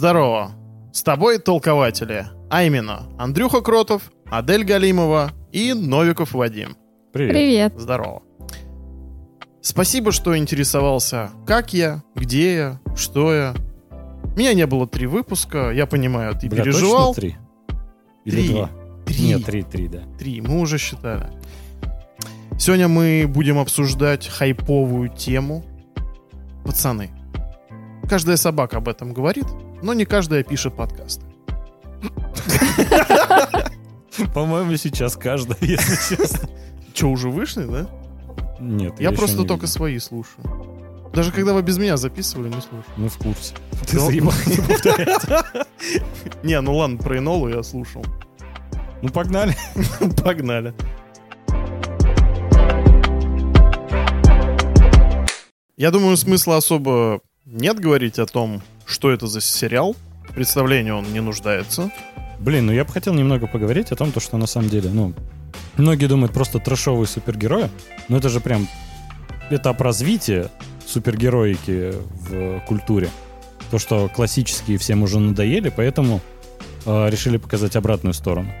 Здорово. С тобой толкователи. А именно, Андрюха Кротов, Адель Галимова и Новиков Вадим. Привет. Привет. Здорово. Спасибо, что интересовался, как я, где я, что я. Меня не было три выпуска, я понимаю, ты Бля, переживал. точно три? Или Три. два? Три. Нет, три, три, да. Три, мы уже считали. Сегодня мы будем обсуждать хайповую тему. Пацаны. Каждая собака об этом говорит, но не каждая пишет подкасты. По-моему, сейчас каждая, если честно. Че, уже вышли, да? Нет, Я еще просто не только видел. свои слушаю. Даже когда вы без меня записывали, не слушаю. Мы в курсе. Ты Ну. заебал не повторять. Не, ну ладно, про Энолу я слушал. Ну, погнали. Погнали. Я думаю, смысла особо нет говорить о том, что это за сериал. В представлении он не нуждается. Блин, ну я бы хотел немного поговорить о том, то, что на самом деле, ну, многие думают просто трэшовые супергерои, но это же прям этап развития супергероики в культуре. То, что классические всем уже надоели, поэтому э, решили показать обратную сторону.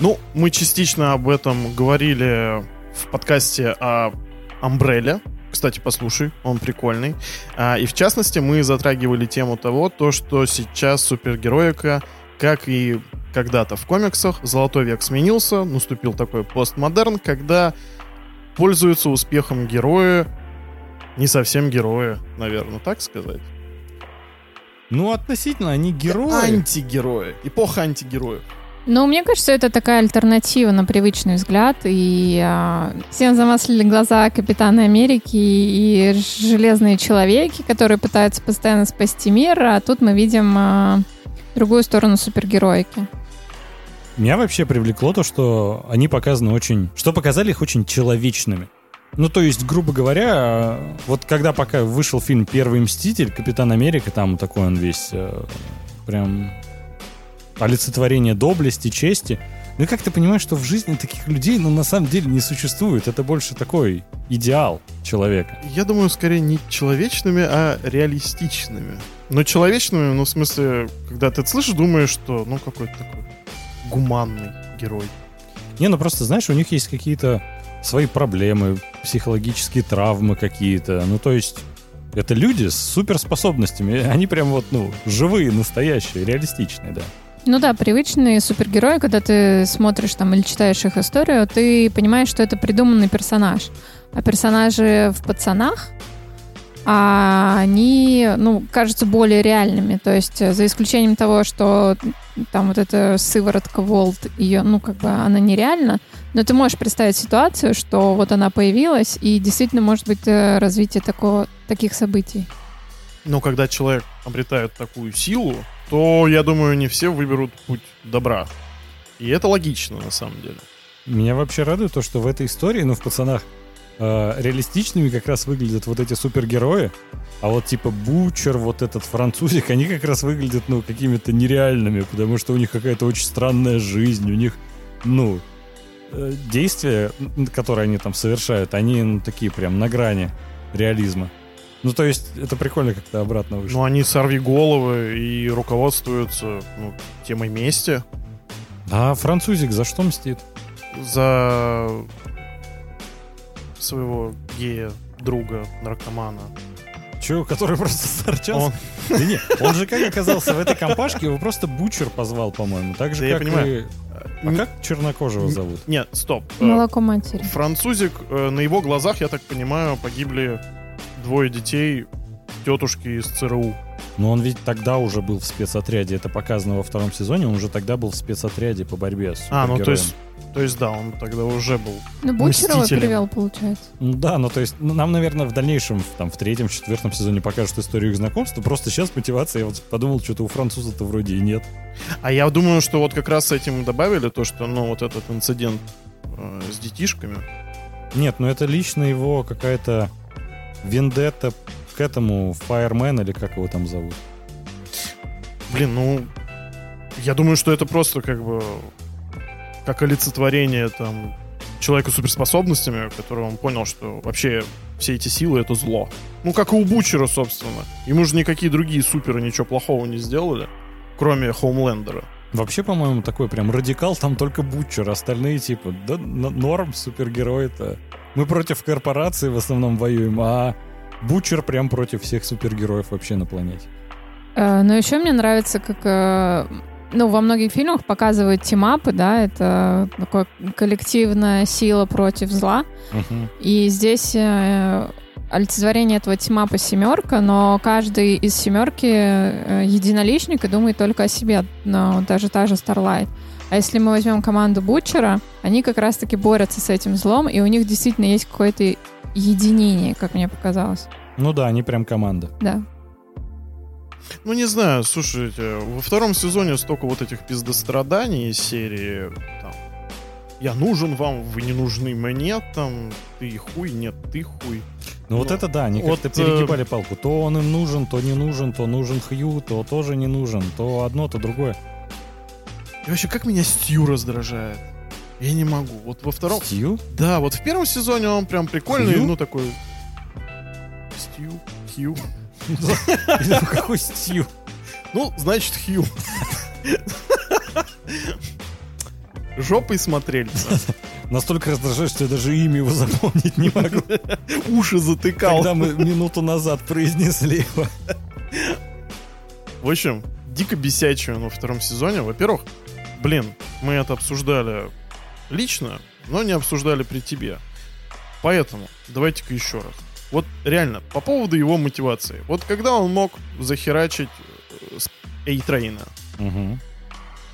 Ну, мы частично об этом говорили в подкасте о Амбрелле. Кстати, послушай, он прикольный. А, и в частности, мы затрагивали тему того, то, что сейчас супергероика, как и когда-то в комиксах, золотой век сменился, наступил такой постмодерн, когда пользуются успехом герои, не совсем герои, наверное, так сказать. Ну, относительно, они герои. Антигерои. Эпоха антигероев. Ну, мне кажется, это такая альтернатива на привычный взгляд. И а, всем замаслили глаза Капитаны Америки и Железные Человеки, которые пытаются постоянно спасти мир. А тут мы видим а, другую сторону супергероики. Меня вообще привлекло то, что они показаны очень... Что показали их очень человечными. Ну, то есть, грубо говоря, вот когда пока вышел фильм «Первый Мститель», Капитан Америка, там такой он весь э, прям олицетворение доблести, чести. Ну и как ты понимаешь, что в жизни таких людей, ну, на самом деле не существует. Это больше такой идеал человека. Я думаю, скорее не человечными, а реалистичными. Но человечными, ну, в смысле, когда ты это слышишь, думаешь, что, ну, какой-то такой гуманный герой. Не, ну просто, знаешь, у них есть какие-то свои проблемы, психологические травмы какие-то. Ну, то есть, это люди с суперспособностями. Они прям вот, ну, живые, настоящие, реалистичные, да. Ну да, привычные супергерои, когда ты смотришь там или читаешь их историю, ты понимаешь, что это придуманный персонаж. А персонажи в пацанах, а они, ну, кажутся более реальными. То есть, э, за исключением того, что там вот эта сыворотка Волт, ее, ну, как бы она нереальна, но ты можешь представить ситуацию, что вот она появилась, и действительно может быть э, развитие такого, таких событий. Но когда человек обретает такую силу, то, я думаю, не все выберут путь добра. И это логично, на самом деле. Меня вообще радует то, что в этой истории, ну, в пацанах, э, реалистичными как раз выглядят вот эти супергерои, а вот типа Бучер, вот этот французик, они как раз выглядят, ну, какими-то нереальными, потому что у них какая-то очень странная жизнь, у них, ну, э, действия, которые они там совершают, они, ну, такие прям на грани реализма. Ну, то есть, это прикольно как-то обратно вышло. Но они сорви головы и руководствуются ну, темой мести А французик за что мстит? за своего гея, друга, наркомана. Че, который просто сторчал? Он- Да не, он же как оказался в этой компашке, его просто Бучер позвал, по-моему. Так же, Да я как понимаю. и... А Не- как Чернокожего зовут? Нет, стоп. Молоко матери. Французик, э, на его глазах, я так понимаю, погибли двое детей тетушки из ЦРУ. Но он ведь тогда уже был в спецотряде. Это показано во втором сезоне. Он уже тогда был в спецотряде по борьбе с А, ну то есть, то есть да, он тогда уже был. Ну, Бучерова Мстителем. перевел, получается. Ну да, ну то есть ну, нам, наверное, в дальнейшем, в- там, в третьем, четвертом сезоне покажут историю их знакомства. Просто сейчас мотивация, я вот подумал, что-то у француза-то вроде и нет. А я думаю, что вот как раз с этим добавили то, что, ну, вот этот инцидент э, с детишками. Нет, ну это лично его какая-то вендетта к этому Fireman или как его там зовут. Блин, ну, я думаю, что это просто как бы как олицетворение там человека с суперспособностями, который он понял, что вообще все эти силы — это зло. Ну, как и у Бучера, собственно. Ему же никакие другие суперы ничего плохого не сделали. кроме Хоумлендера. Вообще, по-моему, такой прям радикал, там только Бутчер, остальные типа, да, норм, супергерой-то. Мы против корпорации в основном воюем, а Бутчер прям против всех супергероев вообще на планете. Э, Но еще мне нравится, как э, ну, во многих фильмах показывают тимапы, да, это такая коллективная сила против зла. Мгм. И здесь э, олицетворение этого тимапа семерка, но каждый из семерки э, единоличник и думает только о себе, но даже та же Starlight. А если мы возьмем команду Бутчера, они как раз-таки борются с этим злом, и у них действительно есть какое-то единение, как мне показалось. Ну да, они прям команда. Да. Ну, не знаю, слушайте, во втором сезоне столько вот этих пиздостраданий из серии, там, я нужен вам, вы не нужны мне, там, ты хуй, нет, ты хуй. Ну вот Ну, это да, они вот, как-то э, перегибали палку. То он им нужен, то не нужен, то нужен Хью, то тоже не нужен, то одно, то другое. И вообще, как меня Стью раздражает? Я не могу. Вот во втором... Стью? Да, вот в первом сезоне он прям прикольный, Хью? ну, такой... Стью, Хью. Думаю, Какой Стью? Ну, значит, Хью. Жопой смотрельца. Настолько раздражает, что я даже имя его запомнить не могу. Уши затыкал. Когда мы минуту назад произнесли его. В общем, дико бесячий он во втором сезоне. Во-первых, блин, мы это обсуждали лично, но не обсуждали при тебе. Поэтому давайте-ка еще раз. Вот реально, по поводу его мотивации. Вот когда он мог захерачить э, с Эйтрейна, Мгм.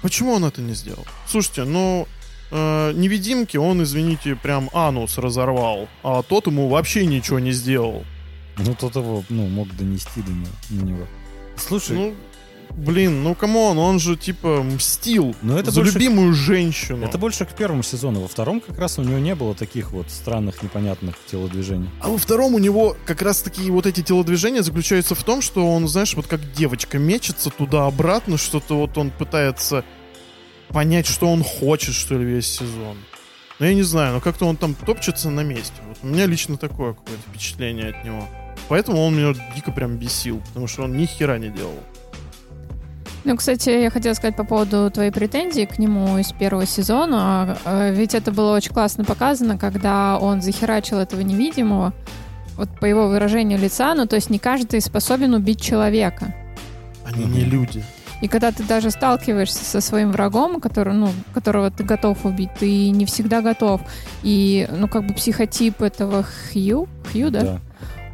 Почему он это не сделал? Слушайте, ну, э, невидимки он, извините, прям анус разорвал, а тот ему вообще ничего не сделал. Ну, тот его, ну, мог донести до него. Слушай, Ну, блин, ну come on, он же типа мстил Ну, это за больше- любимую женщину. это больше к первому сезону. Во втором как раз у него не было таких вот странных, непонятных телодвижений. А во втором у него как раз таки вот эти телодвижения заключаются в том, что он, знаешь, вот как девочка мечется туда-обратно, что-то вот он пытается понять, что он хочет, что ли, весь сезон. Ну, я не знаю, но как-то он там топчется на месте. Вот у меня лично такое какое-то впечатление от него. Поэтому он меня дико прям бесил, потому что он ни хера не делал. Ну, кстати, я хотела сказать по поводу твоей претензии к нему из первого сезона. Э, Ведь это было очень классно показано, когда он захерачил этого невидимого, вот по его выражению лица, ну, то есть не каждый способен убить человека. Они не люди. И когда ты даже сталкиваешься со своим врагом, который, ну, которого ты готов убить, ты не всегда готов. И, ну, как бы психотип этого Хью, Хью, да?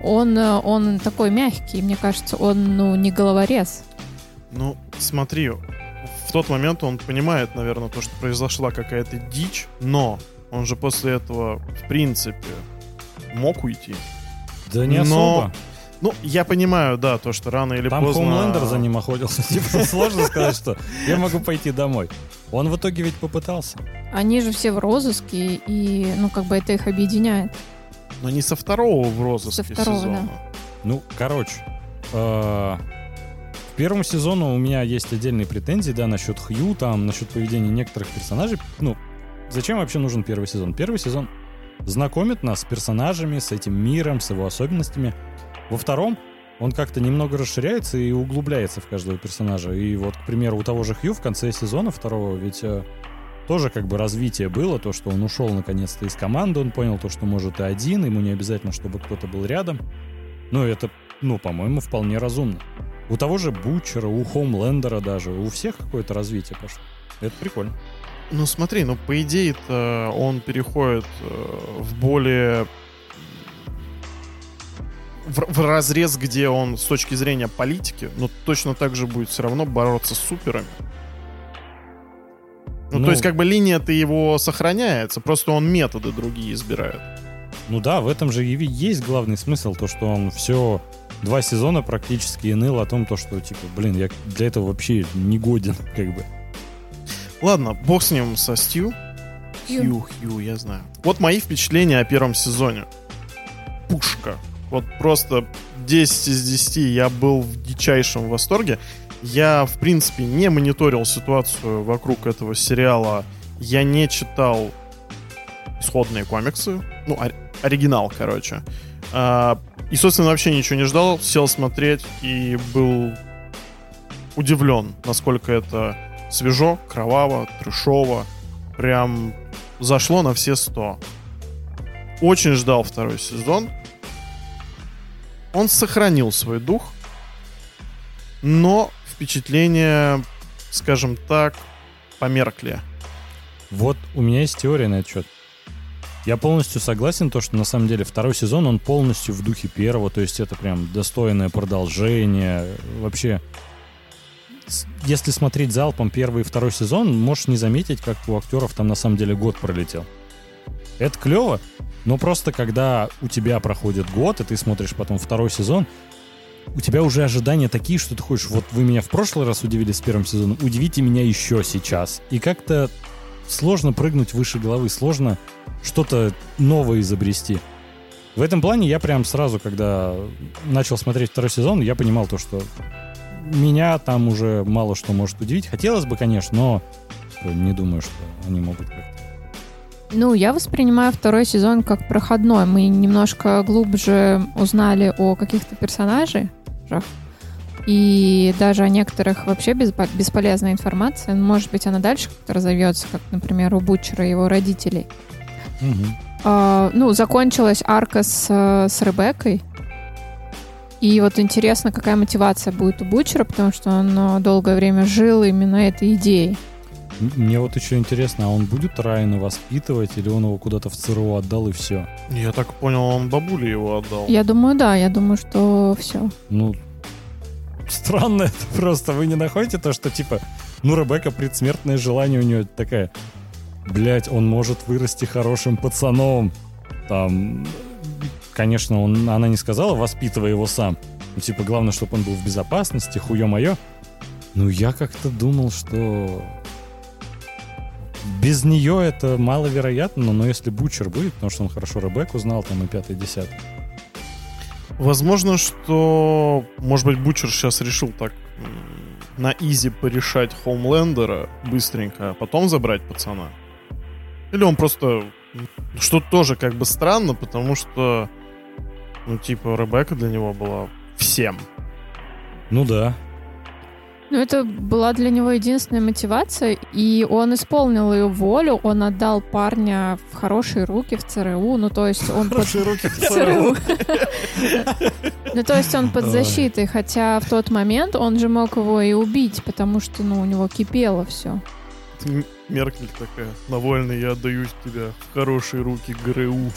Он, э, он такой мягкий, мне кажется, он, ну, не головорез. Ну, смотри, в тот момент он понимает, наверное, то, что произошла какая-то дичь, но он же после этого, в принципе, мог уйти. Да не Но- особо. Ну, я понимаю, да, то, что рано или Там поздно... Хоумлендер за ним охотился. Типа, сложно сказать, что я могу пойти домой. Он в итоге ведь попытался. Они же все в розыске, и, ну, как бы это их объединяет. Но не со второго в розыске Со второго, сезона. Ну, короче, э, первому сезону у меня есть отдельные претензии, да, насчет Хью, там, насчет поведения некоторых персонажей. Ну, зачем вообще нужен первый сезон? Первый сезон знакомит нас с персонажами, с этим миром, с его особенностями. Во втором он как-то немного расширяется и углубляется в каждого персонажа. И вот, к примеру, у того же Хью в конце сезона второго ведь э, тоже как бы развитие было, то, что он ушел наконец-то из команды, он понял то, что может и один, ему не обязательно, чтобы кто-то был рядом. Ну, это, ну, по-моему, вполне разумно. У того же Бутчера, у Хоумлендера даже, у всех какое-то развитие пошло. Это прикольно. Ну, смотри, ну, по идее-то он переходит э, в более... В, в разрез, где он с точки зрения политики, но точно так же будет все равно бороться с суперами. Ну, Ну- то есть, как бы линия-то его сохраняется, просто он методы другие избирает. Ну да, в этом же и есть главный смысл, то, что он все два сезона практически и ныл о том, то, что, типа, блин, я для этого вообще не годен, как бы. Ладно, бог с ним со Стью. Хью. Хью, я знаю. Вот мои впечатления о первом сезоне. Пушка. Вот просто 10 из 10 я был в дичайшем восторге. Я, в принципе, не мониторил ситуацию вокруг этого сериала. Я не читал исходные комиксы. Ну, ори- оригинал, короче. А, и, собственно, вообще ничего не ждал. Сел смотреть и был удивлен, насколько это свежо, кроваво, трешово. Прям зашло на все сто. Очень ждал второй сезон. Он сохранил свой дух, но впечатления, скажем так, померкли. Вот у меня есть теория на этот счет. Я полностью согласен, то, что на самом деле второй сезон, он полностью в духе первого, то есть это прям достойное продолжение. Вообще, если смотреть залпом первый и второй сезон, можешь не заметить, как у актеров там на самом деле год пролетел. Это клево, но просто когда у тебя проходит год, и ты смотришь потом второй сезон, у тебя уже ожидания такие, что ты хочешь, вот вы меня в прошлый раз удивили с первым сезоном, удивите меня еще сейчас. И как-то сложно прыгнуть выше головы, сложно что-то новое изобрести. В этом плане я прям сразу, когда начал смотреть второй сезон, я понимал то, что меня там уже мало что может удивить. Хотелось бы, конечно, но не думаю, что они могут как-то ну, я воспринимаю второй сезон как проходной. Мы немножко глубже узнали о каких-то персонажах. И даже о некоторых вообще бесполезная информация. Может быть, она дальше как-то разовьется, как, например, у Бутчера и его родителей. Угу. А, ну, закончилась арка с, с Ребеккой. И вот интересно, какая мотивация будет у Бутчера, потому что он э, долгое время жил именно этой идеей. Мне вот еще интересно, а он будет Райана воспитывать, или он его куда-то в ЦРУ отдал и все? Я так понял, он бабуле его отдал. Я думаю, да, я думаю, что все. Ну, странно это просто. Вы не находите то, что типа, ну, Ребекка предсмертное желание у нее такая, блять, он может вырасти хорошим пацаном. Там, конечно, он, она не сказала, воспитывай его сам. Ну, типа, главное, чтобы он был в безопасности, хуе мое. Ну, я как-то думал, что без нее это маловероятно, но если Бучер будет, потому что он хорошо Ребекку знал, там и пятый, десятый. Возможно, что, может быть, Бучер сейчас решил так на изи порешать Хоумлендера быстренько, а потом забрать пацана. Или он просто... Что тоже как бы странно, потому что, ну, типа, Ребекка для него была всем. Ну да. Ну, это была для него единственная мотивация, и он исполнил ее волю, он отдал парня в хорошие руки в ЦРУ, ну, то есть он... Хорошие руки в ЦРУ. Ну, то есть он под защитой, хотя в тот момент он же мог его и убить, потому что, ну, у него кипело все. Меркель такая, Навольный, я отдаю тебя в хорошие руки ГРУ.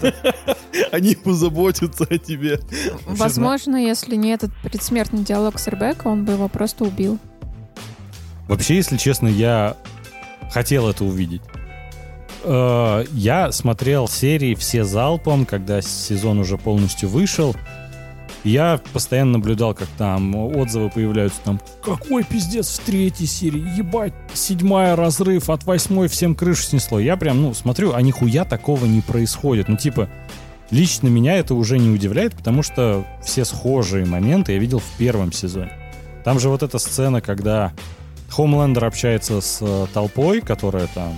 Они позаботятся о тебе. Возможно, если не этот предсмертный диалог с Ребекко, он бы его просто убил. Вообще, если честно, я хотел это увидеть. Э, я смотрел серии все залпом, когда сезон уже полностью вышел. Я постоянно наблюдал, как там отзывы появляются там «Какой пиздец в третьей серии? Ебать, седьмая разрыв, от восьмой всем крышу снесло». Я прям, ну, смотрю, а нихуя такого не происходит. Ну, типа, лично меня это уже не удивляет, потому что все схожие моменты я видел в первом сезоне. Там же вот эта сцена, когда Хомлендер общается с э, толпой, которая там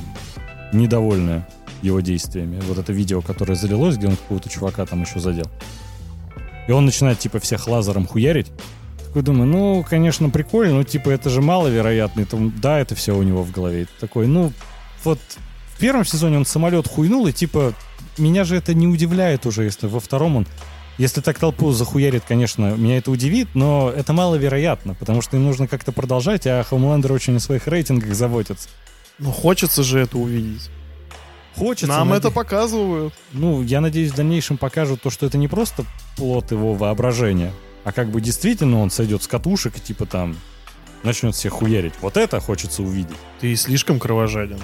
недовольная его действиями. Вот это видео, которое залилось, где он какого-то чувака там еще задел. И он начинает, типа, всех лазером хуярить. Такой думаю, ну, конечно, прикольно, но, типа, это же маловероятно. Это, да, это все у него в голове. Такой, ну, вот в первом сезоне он самолет хуйнул, и, типа, меня же это не удивляет уже, если во втором он... Если так толпу захуярит, конечно, меня это удивит, но это маловероятно, потому что им нужно как-то продолжать, а Хоумлендер очень о своих рейтингах заботится. Ну, хочется же это увидеть. Хочется. Нам наде... это показывают. Ну, я надеюсь, в дальнейшем покажут то, что это не просто плод его воображения, а как бы действительно он сойдет с катушек и типа там начнет всех хуярить. Вот это хочется увидеть. Ты слишком кровожаден.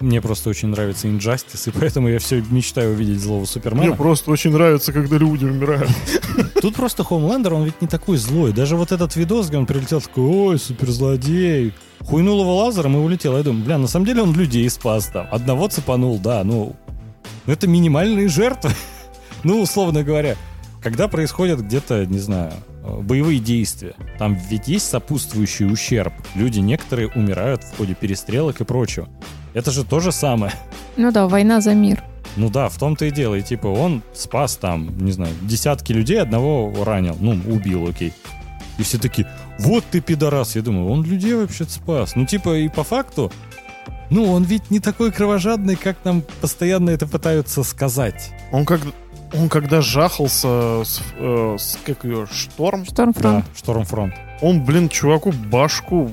Мне просто очень нравится Injustice, и поэтому я все мечтаю увидеть злого Супермена. Мне просто очень нравится, когда люди умирают. Тут просто Хомлендер, он ведь не такой злой. Даже вот этот видос, где он прилетел такой, ой, суперзлодей. Хуйнул его лазером и улетел. Я думаю, бля, на самом деле он людей спас там. Одного цепанул, да, ну... Это минимальные жертвы. ну, условно говоря. Когда происходят где-то, не знаю, боевые действия, там ведь есть сопутствующий ущерб. Люди некоторые умирают в ходе перестрелок и прочего. Это же то же самое. Ну да, война за мир. Ну да, в том-то и дело. И типа он спас там, не знаю, десятки людей, одного ранил. Ну, убил, окей. И все такие, вот ты пидорас. Я думаю, он людей вообще-то спас. Ну, типа, и по факту, ну, он ведь не такой кровожадный, как нам постоянно это пытаются сказать. Он как он когда жахался с, э, с как ее, Шторм, Штормфронт. Да, Штормфронт. он, блин, чуваку башку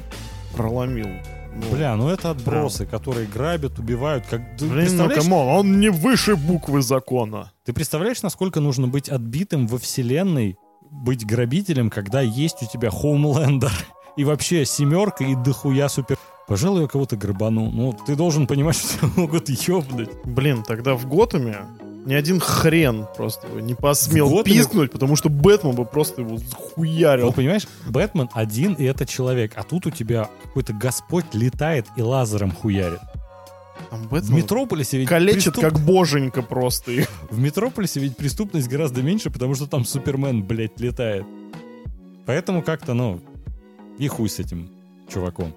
проломил. Ну, Бля, ну это отбросы, которые грабят, убивают. Как... Ты, Блин, ну представляешь, come on, он не выше буквы закона. ты представляешь, насколько нужно быть отбитым во вселенной, быть грабителем, когда есть у тебя Хоумлендер и вообще семерка и дохуя супер... Пожалуй, я кого-то грабану. Ну, ты должен понимать, что тебя могут ёбнуть. Блин, тогда в Готэме ни один хрен просто не посмел В Готэме- пискнуть, потому что Бэтмен бы просто его Ну, захуярил. понимаешь, Бэтмен один, и это человек. А тут у тебя какой-то господь летает и лазером хуярит. Там В Бэтмен Метрополисе ведь калечит преступ- как боженька просто. их. В Метрополисе ведь преступность гораздо меньше, потому что там Супермен, блядь, летает. Поэтому как-то, ну, и хуй с этим чуваком.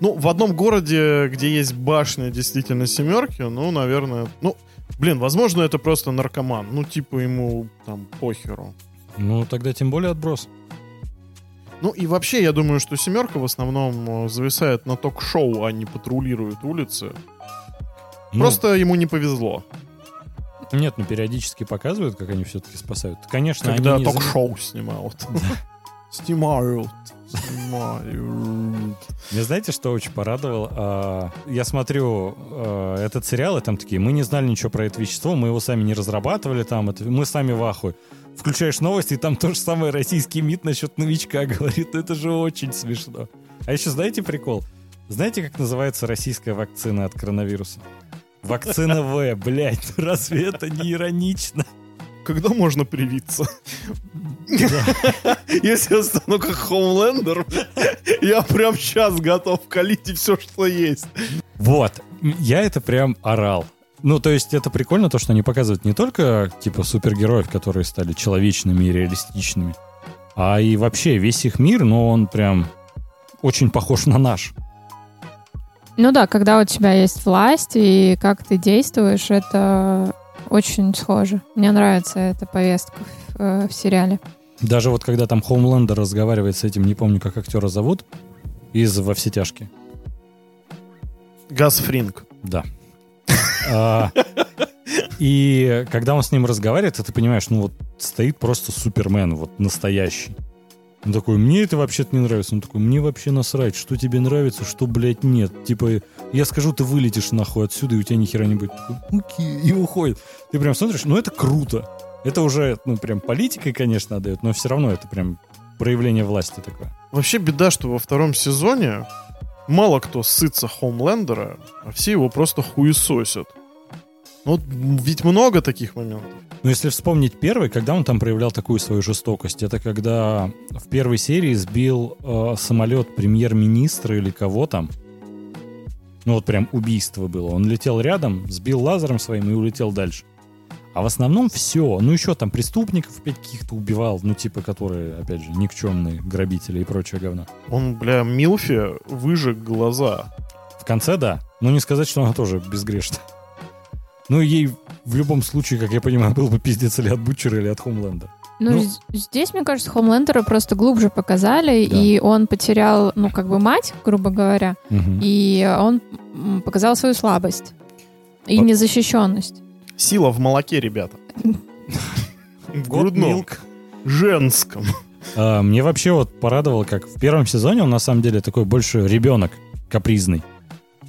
Ну, в одном городе, где есть башня действительно семерки, ну, наверное... Ну, блин, возможно, это просто наркоман. Ну, типа ему там похеру. Ну, тогда тем более отброс. Ну и вообще, я думаю, что семерка в основном э, зависает на ток-шоу, а не патрулирует улицы. Ну, Просто ему не повезло. Нет, ну периодически показывают, как они все-таки спасают. Конечно, Когда они не зам- ток-шоу снимают. Снимают. Снимают. Мне знаете, что очень порадовал? А, Я смотрю а, этот сериал, и там такие, мы не знали ничего про это вещество, мы его сами не разрабатывали, там, мы сами в ахуе. Включаешь новости, и там то же самое российский МИД насчет новичка говорит. Ну, Это же очень смешно. А еще знаете прикол? Знаете, как называется российская вакцина от коронавируса? Вакцина В, блядь, ну разве это не иронично? Когда можно привиться? Если я стану как Хоумлендер, я прям сейчас готов калить и все, что есть. Вот, я это прям орал. Ну, то есть это прикольно, то, что они показывают не только, типа, супергероев, которые стали человечными и реалистичными, а и вообще весь их мир, но он прям очень похож на наш. Ну да, когда у тебя есть власть и как ты действуешь, это очень схоже. Мне нравится эта повестка в, э, в сериале. Даже вот когда там Хоумлендер разговаривает с этим, не помню, как актера зовут, из «Во все тяжкие». Газ Фринг. Да. А, И когда он с ним разговаривает, ты понимаешь, ну вот стоит просто Супермен, вот настоящий. Он такой, мне это вообще-то не нравится. Он такой, мне вообще насрать, что тебе нравится, что, блядь, нет. Типа, я скажу, ты вылетишь нахуй отсюда, и у тебя ни хера не будет. Такой, и уходит. Ты прям смотришь, ну это круто. Это уже, ну прям политикой, конечно, отдает, но все равно это прям проявление власти такое. Вообще беда, что во втором сезоне мало кто сытся Хоумлендера, а все его просто хуесосят. Ну, ведь много таких моментов. Но если вспомнить первый, когда он там проявлял такую свою жестокость, это когда в первой серии сбил э, самолет премьер-министра или кого там. Ну вот прям убийство было. Он летел рядом, сбил лазером своим и улетел дальше. А в основном все. Ну еще там преступников опять каких-то убивал, ну типа которые, опять же, никчемные грабители и прочее говно. Он, бля, Милфи выжег глаза. В конце, да. Но не сказать, что она тоже безгрешна. Ну, ей в любом случае, как я понимаю, был бы пиздец или от Бутчера, или от Хомленда. Ну, Ну. здесь, мне кажется, Хомлендера просто глубже показали, Да. и он потерял, ну, как бы мать, грубо говоря, Мгм. и он показал свою слабость и Вот. незащищенность. Сила в молоке, ребята. В грудном. Женском. А, Мне вообще вот порадовало, как в первом сезоне он на самом деле такой больше ребенок капризный.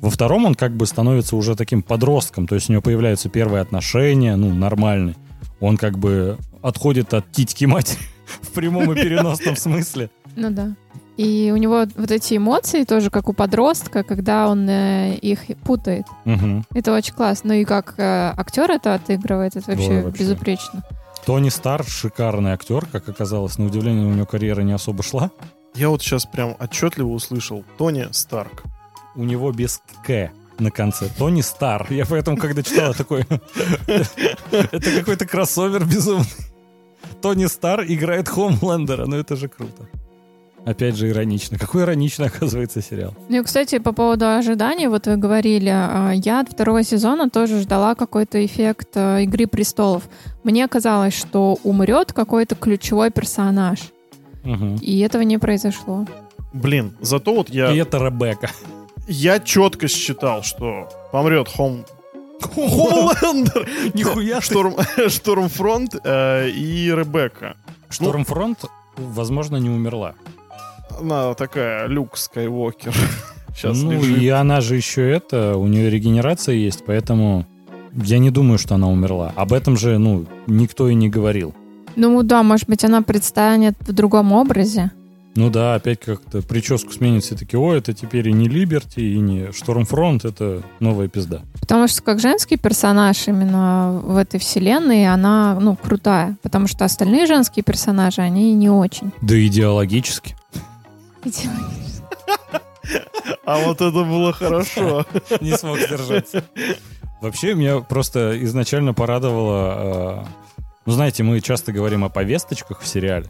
Во втором он как бы становится уже таким подростком, то есть у него появляются первые отношения, ну, нормальные. Он как бы отходит от титьки матери в прямом и переносном смысле. Ну да. И у него вот эти эмоции тоже, как у подростка, когда он э, их путает. Мгм. Это очень классно. Ну и как э, актер это отыгрывает, это вообще, Ой, вообще. безупречно. Тони Стар шикарный актер, как оказалось, на удивление у него карьера не особо шла. Я вот сейчас прям отчетливо услышал. Тони Старк. У него без К на конце. Тони Стар. Я поэтому, когда читал, такой... Это какой-то кроссовер безумный. Тони Стар играет Хомлендера. Ну это же круто. Опять же иронично. Какой ироничный оказывается сериал. Ну и, кстати, по поводу ожиданий, вот вы говорили, а, я от второго сезона тоже ждала какой-то эффект э, «Игры престолов». Мне казалось, что умрет какой-то ключевой персонаж. Мгм. И этого не произошло. Блин, зато вот я... И это Ребекка. Я четко считал, что помрет Хом... Холлендер, Нихуя. Шторм... Штормфронт э, и Ребекка. Штормфронт, возможно, не умерла. Она такая, Люк Скайуокер. Сейчас ну, лежит. и она же еще это, у нее регенерация есть, поэтому я не думаю, что она умерла. Об этом же, ну, никто и не говорил. Ну да, может быть, она предстанет в другом образе. Ну да, опять как-то прическу сменит все таки о, это теперь и не Либерти, и не Штормфронт, это новая пизда. Потому что как женский персонаж именно в этой вселенной, она, ну, крутая. Потому что остальные женские персонажи, они не очень. Да идеологически. А вот это было хорошо. Не смог сдержаться. Вообще, меня просто изначально порадовало... э, Ну, знаете, мы часто говорим о повесточках в сериале.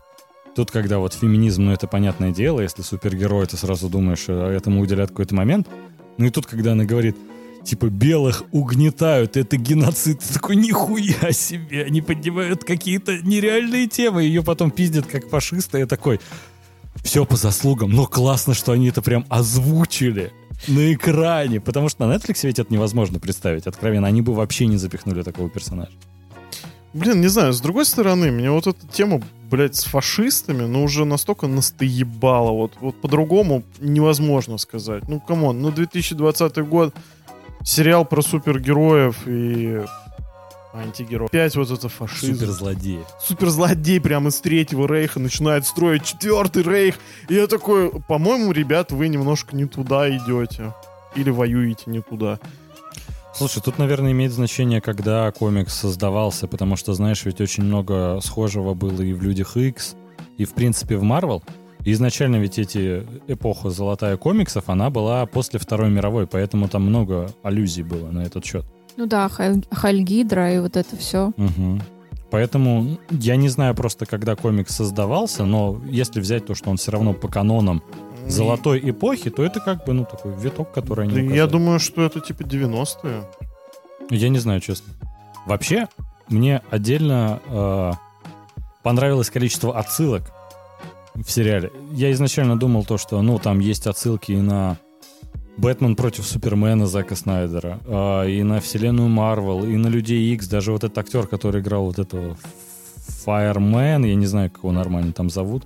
Тут, когда вот феминизм, ну, это понятное дело, если супергерой, ты сразу думаешь, э, этому уделят какой-то момент. Ну и тут, когда она говорит, типа, белых угнетают, это геноцид, ты такой, нихуя себе, они поднимают какие-то нереальные темы, ее потом пиздят как фашиста, я такой, все по заслугам, но классно, что они это прям озвучили на экране, потому что на Netflix ведь это невозможно представить, откровенно, они бы вообще не запихнули такого персонажа. Блин, не знаю, с другой стороны, меня вот эта тема, блядь, с фашистами, ну, уже настолько настоебала. Вот, вот по-другому невозможно сказать. Ну, come on, ну, 2020 год, сериал про супергероев и антигероев. Опять вот это фашизм. Суперзлодеи. суперзлодей прямо из третьего рейха начинает строить четвертый рейх. И я такой, по-моему, ребят, вы немножко не туда идете. Или воюете не туда. Слушай, тут, наверное, имеет значение, когда комикс создавался, потому что, знаешь, ведь очень много схожего было и в Людях X, и, в принципе, в Марвел. И изначально ведь эти эпоха золотая комиксов, она была после Второй мировой, поэтому там много аллюзий было на этот счет. Ну да, Халь- Хальгидра и вот это все. Мгм. Поэтому я не знаю просто, когда комикс создавался, но если взять то, что он все равно по канонам золотой эпохи, то это как бы, ну, такой виток, который они Да указали. я думаю, что это типа 90-е. Я не знаю, честно. Вообще, мне отдельно э, понравилось количество отсылок в сериале. Я изначально думал то, что, ну, там есть отсылки и на Бэтмен против Супермена Зака Снайдера, э, и на вселенную Марвел, и на Людей Икс, даже вот этот актер, который играл вот этого Фаермен, я не знаю, как его нормально там зовут,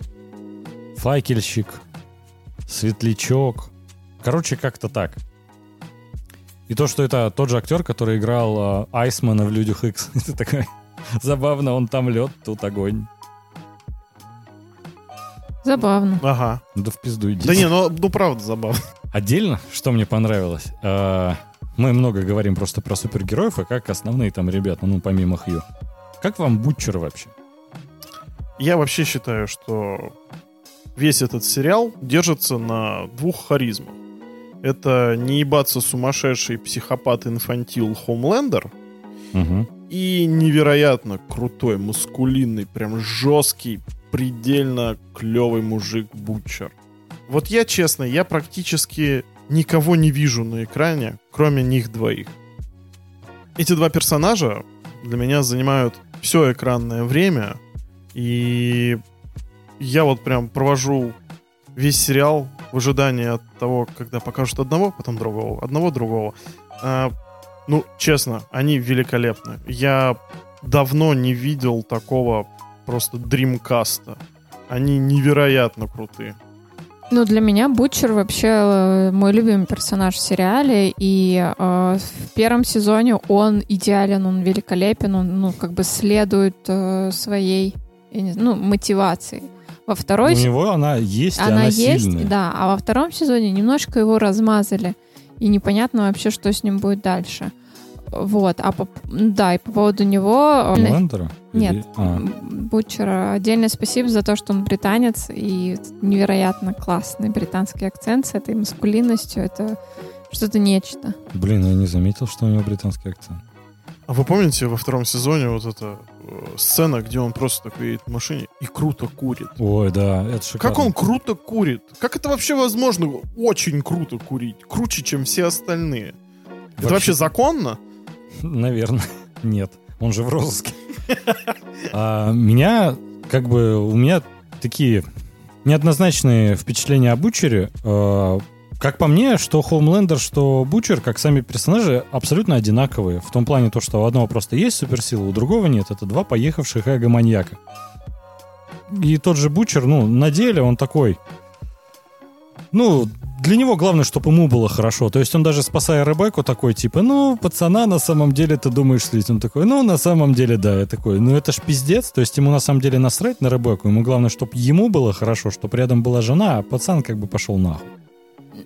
Факельщик, Светлячок. Короче, как-то так. И то, что это тот же актер, который играл э, Айсмана в Людях Икс. это такая забавно, он там лед, тут огонь. Забавно. Ага. Да в пизду идите. Да не, ну, ну правда забавно. Отдельно, что мне понравилось, э, мы много говорим просто про супергероев, а как основные там ребята, ну, помимо Хью. Как вам Бутчер вообще? Я вообще считаю, что весь этот сериал держится на двух харизмах. Это не ебаться сумасшедший психопат-инфантил Хомлендер Мгм. и невероятно крутой, мускулинный, прям жесткий, предельно клевый мужик Бутчер. Вот я честно, я практически никого не вижу на экране, кроме них двоих. Эти два персонажа для меня занимают все экранное время, и я вот прям провожу весь сериал в ожидании от того, когда покажут одного, потом другого, одного другого. А, ну, честно, они великолепны. Я давно не видел такого просто дримкаста. Они невероятно крутые. Ну, для меня Бутчер вообще э, мой любимый персонаж в сериале, и э, в первом сезоне он идеален, он великолепен, он, ну, как бы следует э, своей, не ну, мотивации. Во второй У него она есть, она она есть, сильная. да, а во втором сезоне немножко его размазали, и непонятно вообще, что с ним будет дальше. Вот, а по, да, и по поводу него... э, Хомлендера? Нет, Или- а. Бутчера. Отдельное спасибо за то, что он британец и невероятно классный британский акцент с этой маскулинностью. Это что-то нечто. Блин, я не заметил, что у него британский акцент. А вы помните во втором сезоне вот эта э, сцена, где он просто такой едет в машине и круто курит? Ой, да, это шикарно. Как он круто курит? Как это вообще возможно? Очень круто курить. Круче, чем все остальные. Это Вообще- вообще законно? Наверное, нет. Он же в розыске. А, меня, как бы, у меня такие неоднозначные впечатления о Бучере. Как по мне, что Хоумлендер, что Бучер, как сами персонажи, абсолютно одинаковые. В том плане, то, что у одного просто есть суперсила, у другого нет. Это два поехавших эго-маньяка. И тот же Бучер, ну, на деле он такой... Ну, для него главное, чтобы ему было хорошо. То есть он даже спасая Ребекку такой, типа, ну, пацана, на самом деле ты думаешь слить. Он такой, ну, на самом деле, да. Я такой, ну, это ж пиздец. То есть ему на самом деле насрать на Ребекку. Ему главное, чтобы ему было хорошо, чтобы рядом была жена, а пацан как бы пошел нахуй.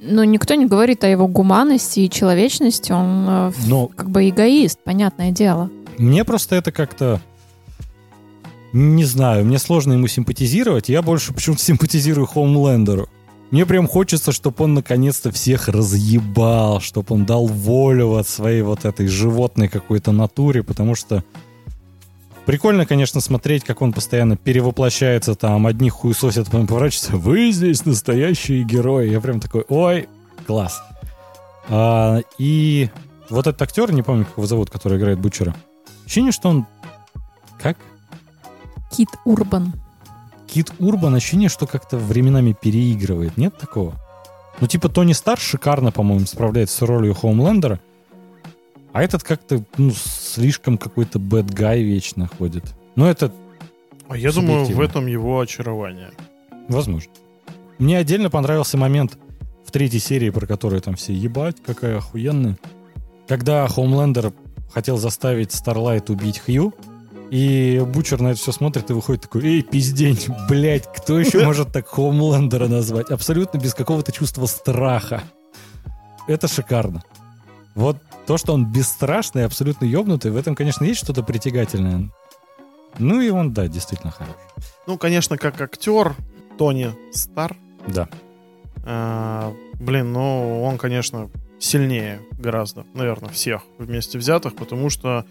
Ну, никто не говорит о его гуманности и человечности. Он э, Но как бы эгоист, понятное дело. мне просто это как-то... Не знаю, мне сложно ему симпатизировать. Я больше почему-то симпатизирую Хоумлендеру. Мне прям хочется, чтобы он наконец-то всех разъебал, чтобы он дал волю от своей вот этой животной какой-то натуре, потому что прикольно, конечно, смотреть, как он постоянно перевоплощается, там, одних хуесосят, потом поворачивается, вы здесь настоящие герои. Я прям такой, ой, класс. А, и вот этот актер, не помню, как его зовут, который играет Бучера, ощущение, что он... Как? Кит Урбан. Кит Урбан ощущение, что как-то временами переигрывает. Нет такого? Ну, типа, Тони Стар шикарно, по-моему, справляется с ролью Хоумлендера. А этот как-то, ну, слишком какой-то бэд гай вечно ходит. Ну, это А я думаю, в этом его очарование. возможно. Мне отдельно понравился момент в третьей серии, про которую там все ебать, какая охуенная. Когда Хоумлендер хотел заставить Старлайт убить Хью, и Бучер на это все смотрит и выходит такой, эй, пиздень, блядь, кто еще может так Хоумлендера назвать? Абсолютно без какого-то чувства страха. Это шикарно. Вот то, что он бесстрашный, абсолютно ёбнутый, в этом, конечно, есть что-то притягательное. Ну и он, да, действительно хорош. Ну, конечно, как актер Тони Стар, Да. э, блин, ну, он, конечно, сильнее гораздо, наверное, всех вместе взятых, потому что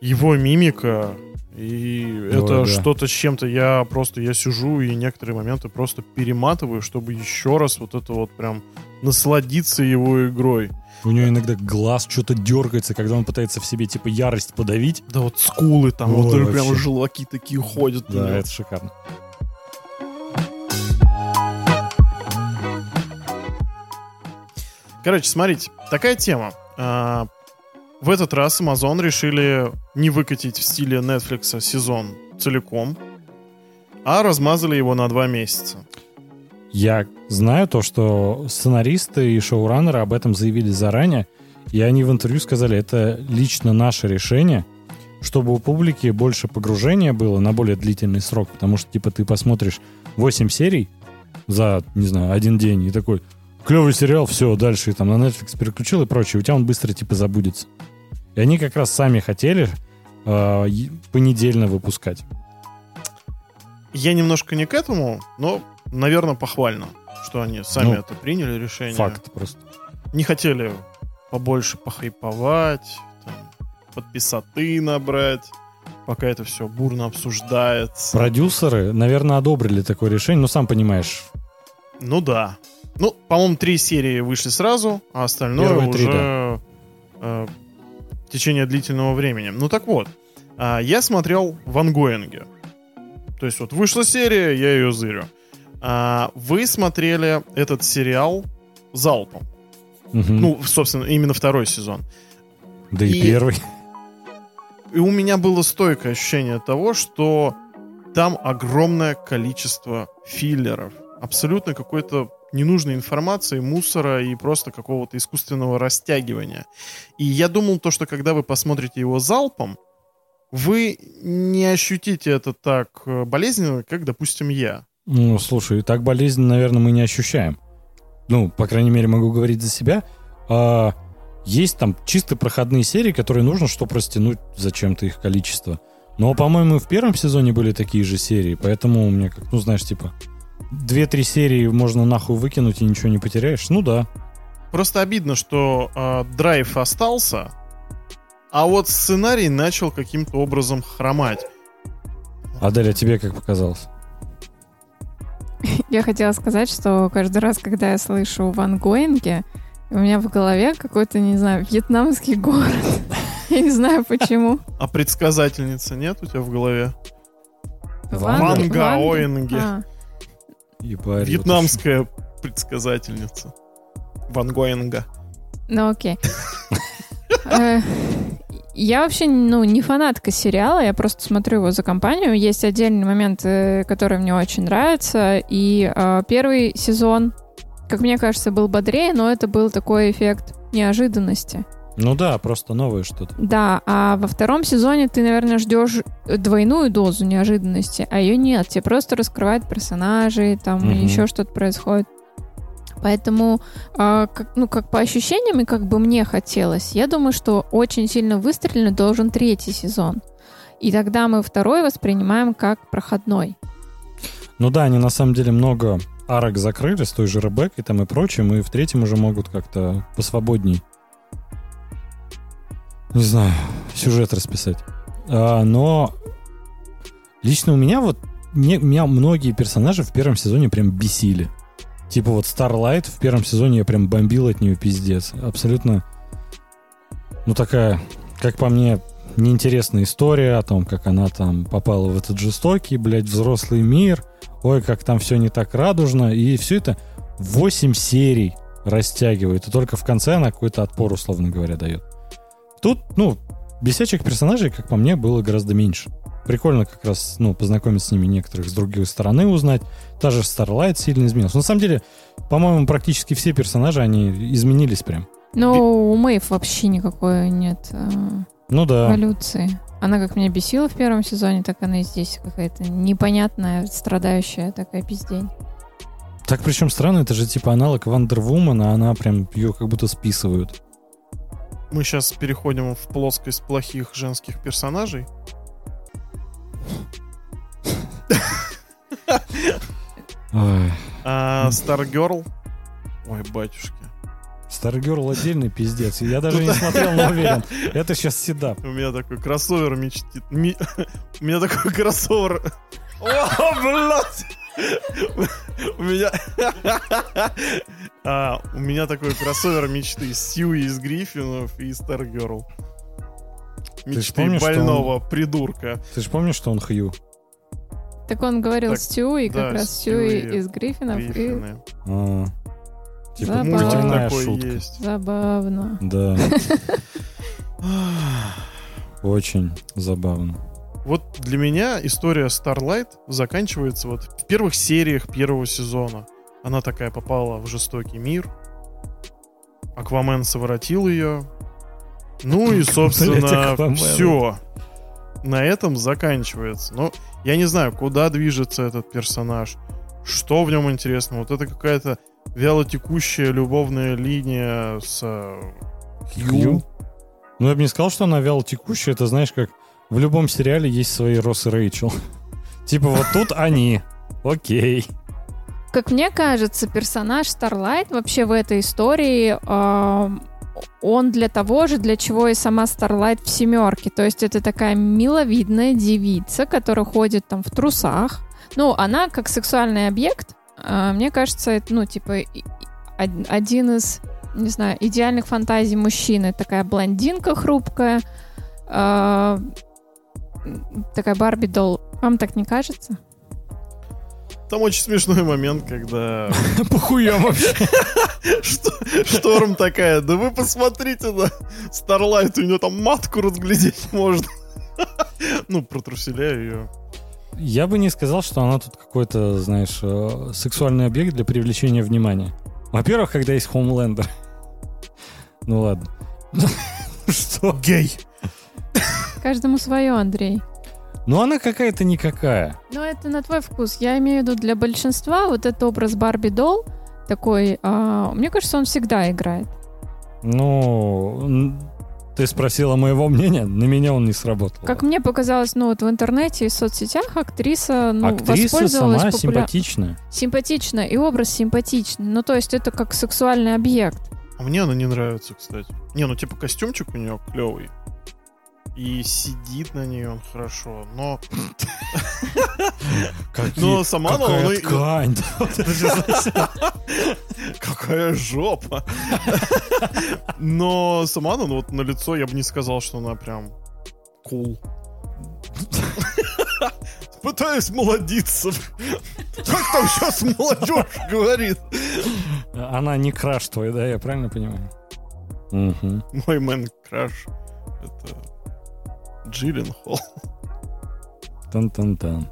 его мимика и это да. что-то с чем-то я просто я сижу и некоторые моменты просто перематываю, чтобы еще раз вот это вот прям насладиться его игрой. У него иногда глаз что-то дергается, когда он пытается в себе, типа, ярость подавить. Да вот скулы там, Ой, вот вообще. прям желаки такие ходят. Да, это шикарно. Короче, смотрите, такая тема. А, В этот раз Amazon решили не выкатить в стиле Netflix сезон целиком, а размазали его на два месяца. Я знаю то, что сценаристы и шоураннеры об этом заявили заранее, и они в интервью сказали, это лично наше решение, чтобы у публики больше погружения было на более длительный срок, потому что, типа, ты посмотришь 8 серий за, не знаю, один день, и такой, клевый сериал, все, дальше, там на Netflix переключил и прочее, у тебя он быстро, типа, забудется. И они как раз сами хотели э, понедельно выпускать. Я немножко не к этому, но, наверное, похвально, что они сами Ну, это приняли решение. Факт просто. Не хотели побольше похайповать, там, подписоты набрать, пока это все бурно обсуждается. Продюсеры, наверное, одобрили такое решение, но сам понимаешь, Ну да. Ну, по-моему, три серии вышли сразу, а остальное Первые три, уже э, в течение длительного времени. Ну так вот, а, я смотрел в ангоинге. То есть вот вышла серия, я ее зырю. А, вы смотрели этот сериал залпом. Мгм. Ну, собственно, именно второй сезон. да и, и- первый. И у меня было стойкое ощущение того, что там огромное количество филлеров. Абсолютно какой-то ненужной информации, мусора и просто какого-то искусственного растягивания. И я думал то, что когда вы посмотрите его залпом, вы не ощутите это так э, болезненно, как, допустим, я. Ну, слушай, так болезнь, наверное, мы не ощущаем. Ну, по крайней мере, могу говорить за себя. А, есть там чисто проходные серии, которые нужно, чтобы растянуть зачем-то их количество. Но, по-моему, в первом сезоне были такие же серии, поэтому у меня как, ну, знаешь, типа, две-три серии можно нахуй выкинуть и ничего не потеряешь. Ну да. Просто обидно, что э, драйв остался, а вот сценарий начал каким-то образом хромать. Адель, а тебе как показалось? Я хотела сказать, что каждый раз, когда я слышу Ван Гоинге, у меня в голове какой-то, не знаю, вьетнамский город. Я не знаю почему. А предсказательницы нет у тебя в голове? Ван Ван Гоинге. А. Ебать, Вьетнамская предсказательница. Ван Гоинга. Ну окей. Э, Я вообще, ну, не фанатка сериала, я просто смотрю его за компанию. Есть отдельные моменты, которые мне очень нравятся. И э, первый сезон, как мне кажется, был бодрее, но это был такой эффект неожиданности. Ну да, просто новое что-то. Да, а во втором сезоне ты, наверное, ждешь двойную дозу неожиданности, а ее нет. Тебе просто раскрывают персонажей, там Мгм. еще что-то происходит. Поэтому, а, как, ну, как по ощущениям и как бы мне хотелось, я думаю, что очень сильно выстрелить должен третий сезон. И тогда мы второй воспринимаем как проходной. Ну да, они на самом деле много арок закрыли с той же Ребеккой там и прочим, и в третьем уже могут как-то посвободней. Не знаю, сюжет расписать. А, но лично у меня вот не, меня многие персонажи в первом сезоне прям бесили. Типа вот Starlight в первом сезоне я прям бомбил от нее пиздец. Абсолютно, ну такая, как по мне, неинтересная история о том, как она там попала в этот жестокий, блядь, взрослый мир. Ой, как там все не так радужно. И все это 8 серий растягивает. И только в конце она какой-то отпор, условно говоря, дает. Тут, ну, бесячих персонажей, как по мне, было гораздо меньше. Прикольно как раз, ну, познакомиться с ними некоторых с другой стороны узнать. Та же Starlight сильно изменилась. Но на самом деле, по-моему, практически все персонажи, они изменились прям. Но у Мэйв вообще никакой нет э, Ну да. эволюции. Она как меня бесила в первом сезоне, так она и здесь какая-то непонятная, страдающая такая пиздень. Так причем странно, это же типа аналог Вандервумен, а она прям ее как будто списывают. Мы сейчас переходим в плоскость плохих женских персонажей. Stargirl... Ой, батюшки. Старгерл отдельный пиздец. Я даже не смотрел, но уверен. Это сейчас седап. У меня такой кроссовер мечтит. ми- У меня такой кроссовер... О, блядь! У меня... А, У меня такой кроссовер мечты Сьюи из Гриффинов и Старгерл. ж Мечты помнишь, больного придурка. Ты же помнишь, что он Хью? Так он говорил Так, Стю, и да, как раз Стю Стю и из Гриффинов. И Гриффины. А, типа Забавно. Такой шутка. есть. забавно. Да, очень забавно. Вот для меня история Starlight заканчивается вот в первых сериях первого сезона. Она такая попала в жестокий мир. Аквамен совратил ее. Ну и, собственно, все. На этом заканчивается. Но я не знаю, куда движется этот персонаж. Что в нем интересно. Вот это какая-то вялотекущая любовная линия с э, Хью. Хью? Ну, я бы не сказал, что она вяло текущая. Это, знаешь, как в любом сериале есть свои Росс и Рэйчел. Типа вот тут они. Окей. Как мне кажется, персонаж Starlight вообще в этой истории он для того же, для чего и сама Starlight в семерке. То есть это такая миловидная девица, которая ходит там в трусах. Ну, она как сексуальный объект, э, мне кажется, это, ну, типа, один из, не знаю, идеальных фантазий мужчины. Такая блондинка хрупкая, э, такая Барби Долл. Вам так не кажется? Там очень смешной момент, когда Похуем вообще. Шторм такая, да вы посмотрите на Старлайт, у нее там матку разглядеть можно. Ну, протруселяю ее. Я бы не сказал, что она тут какой-то, знаешь, э, сексуальный объект для привлечения внимания. Во-первых, когда есть Хоумлендер. Ну ладно. Что? Гей. Каждому свое, Андрей. Ну она какая-то никакая. Ну, это на твой вкус. Я имею в виду для большинства вот этот образ Барби Долл такой, а, мне кажется, он всегда играет. Ну, ты спросила моего мнения, на меня он не сработал. Как мне показалось, ну вот в интернете и в соцсетях актриса, ну, Актриса воспользовалась сама популя- симпатичная. Симпатично, и образ симпатичный. Ну, то есть это как сексуальный объект. А мне она не нравится, кстати. Не, ну типа костюмчик у нее клевый. И сидит на ней он хорошо, но... Но сама. Какая ткань. Какая жопа. Но сама она, ну вот на лицо я бы не сказал, что она прям cool. Пытаюсь молодиться. Как там сейчас молодежь говорит? Она не краш твой, да, я правильно понимаю? Мой мэн краш. Это Джиллен Холл. Тан-тан-тан.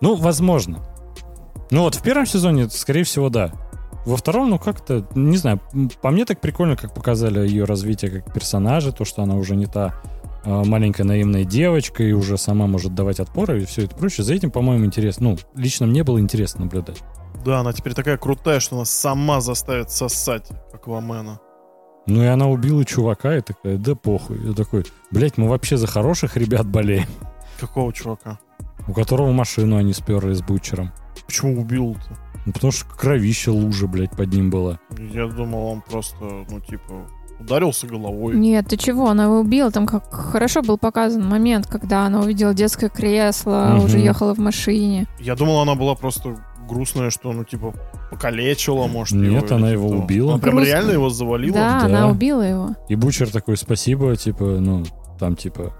Ну, возможно. Ну вот в первом сезоне, скорее всего, да. Во втором, ну как-то, не знаю, по мне так прикольно, как показали ее развитие как персонажа, то, что она уже не та а, маленькая наивная девочка и уже сама может давать отпоры и все это прочее. За этим, по-моему, интересно. Ну, лично мне было интересно наблюдать. Да, она теперь такая крутая, что она сама заставит сосать Аквамена. Ну и она убила чувака и такая, да похуй. Я такой, блять, мы вообще за хороших ребят болеем, Какого чувака? у которого машину они сперли с бучером. Почему убил-то? Ну, потому что кровища лужа, блядь, под ним была. Я думал, он просто, ну, типа, ударился головой. Нет, ты чего, она его убила, там как хорошо был показан момент, когда она увидела детское кресло, Мгм. уже ехала в машине. Я думал, она была просто грустная, что, ну, типа, покалечила, может, Нет, его, она его того. убила. Она прям Грустно. реально его завалила? Да, Да. она убила его. И Бучер такой, спасибо, типа, ну, там, типа,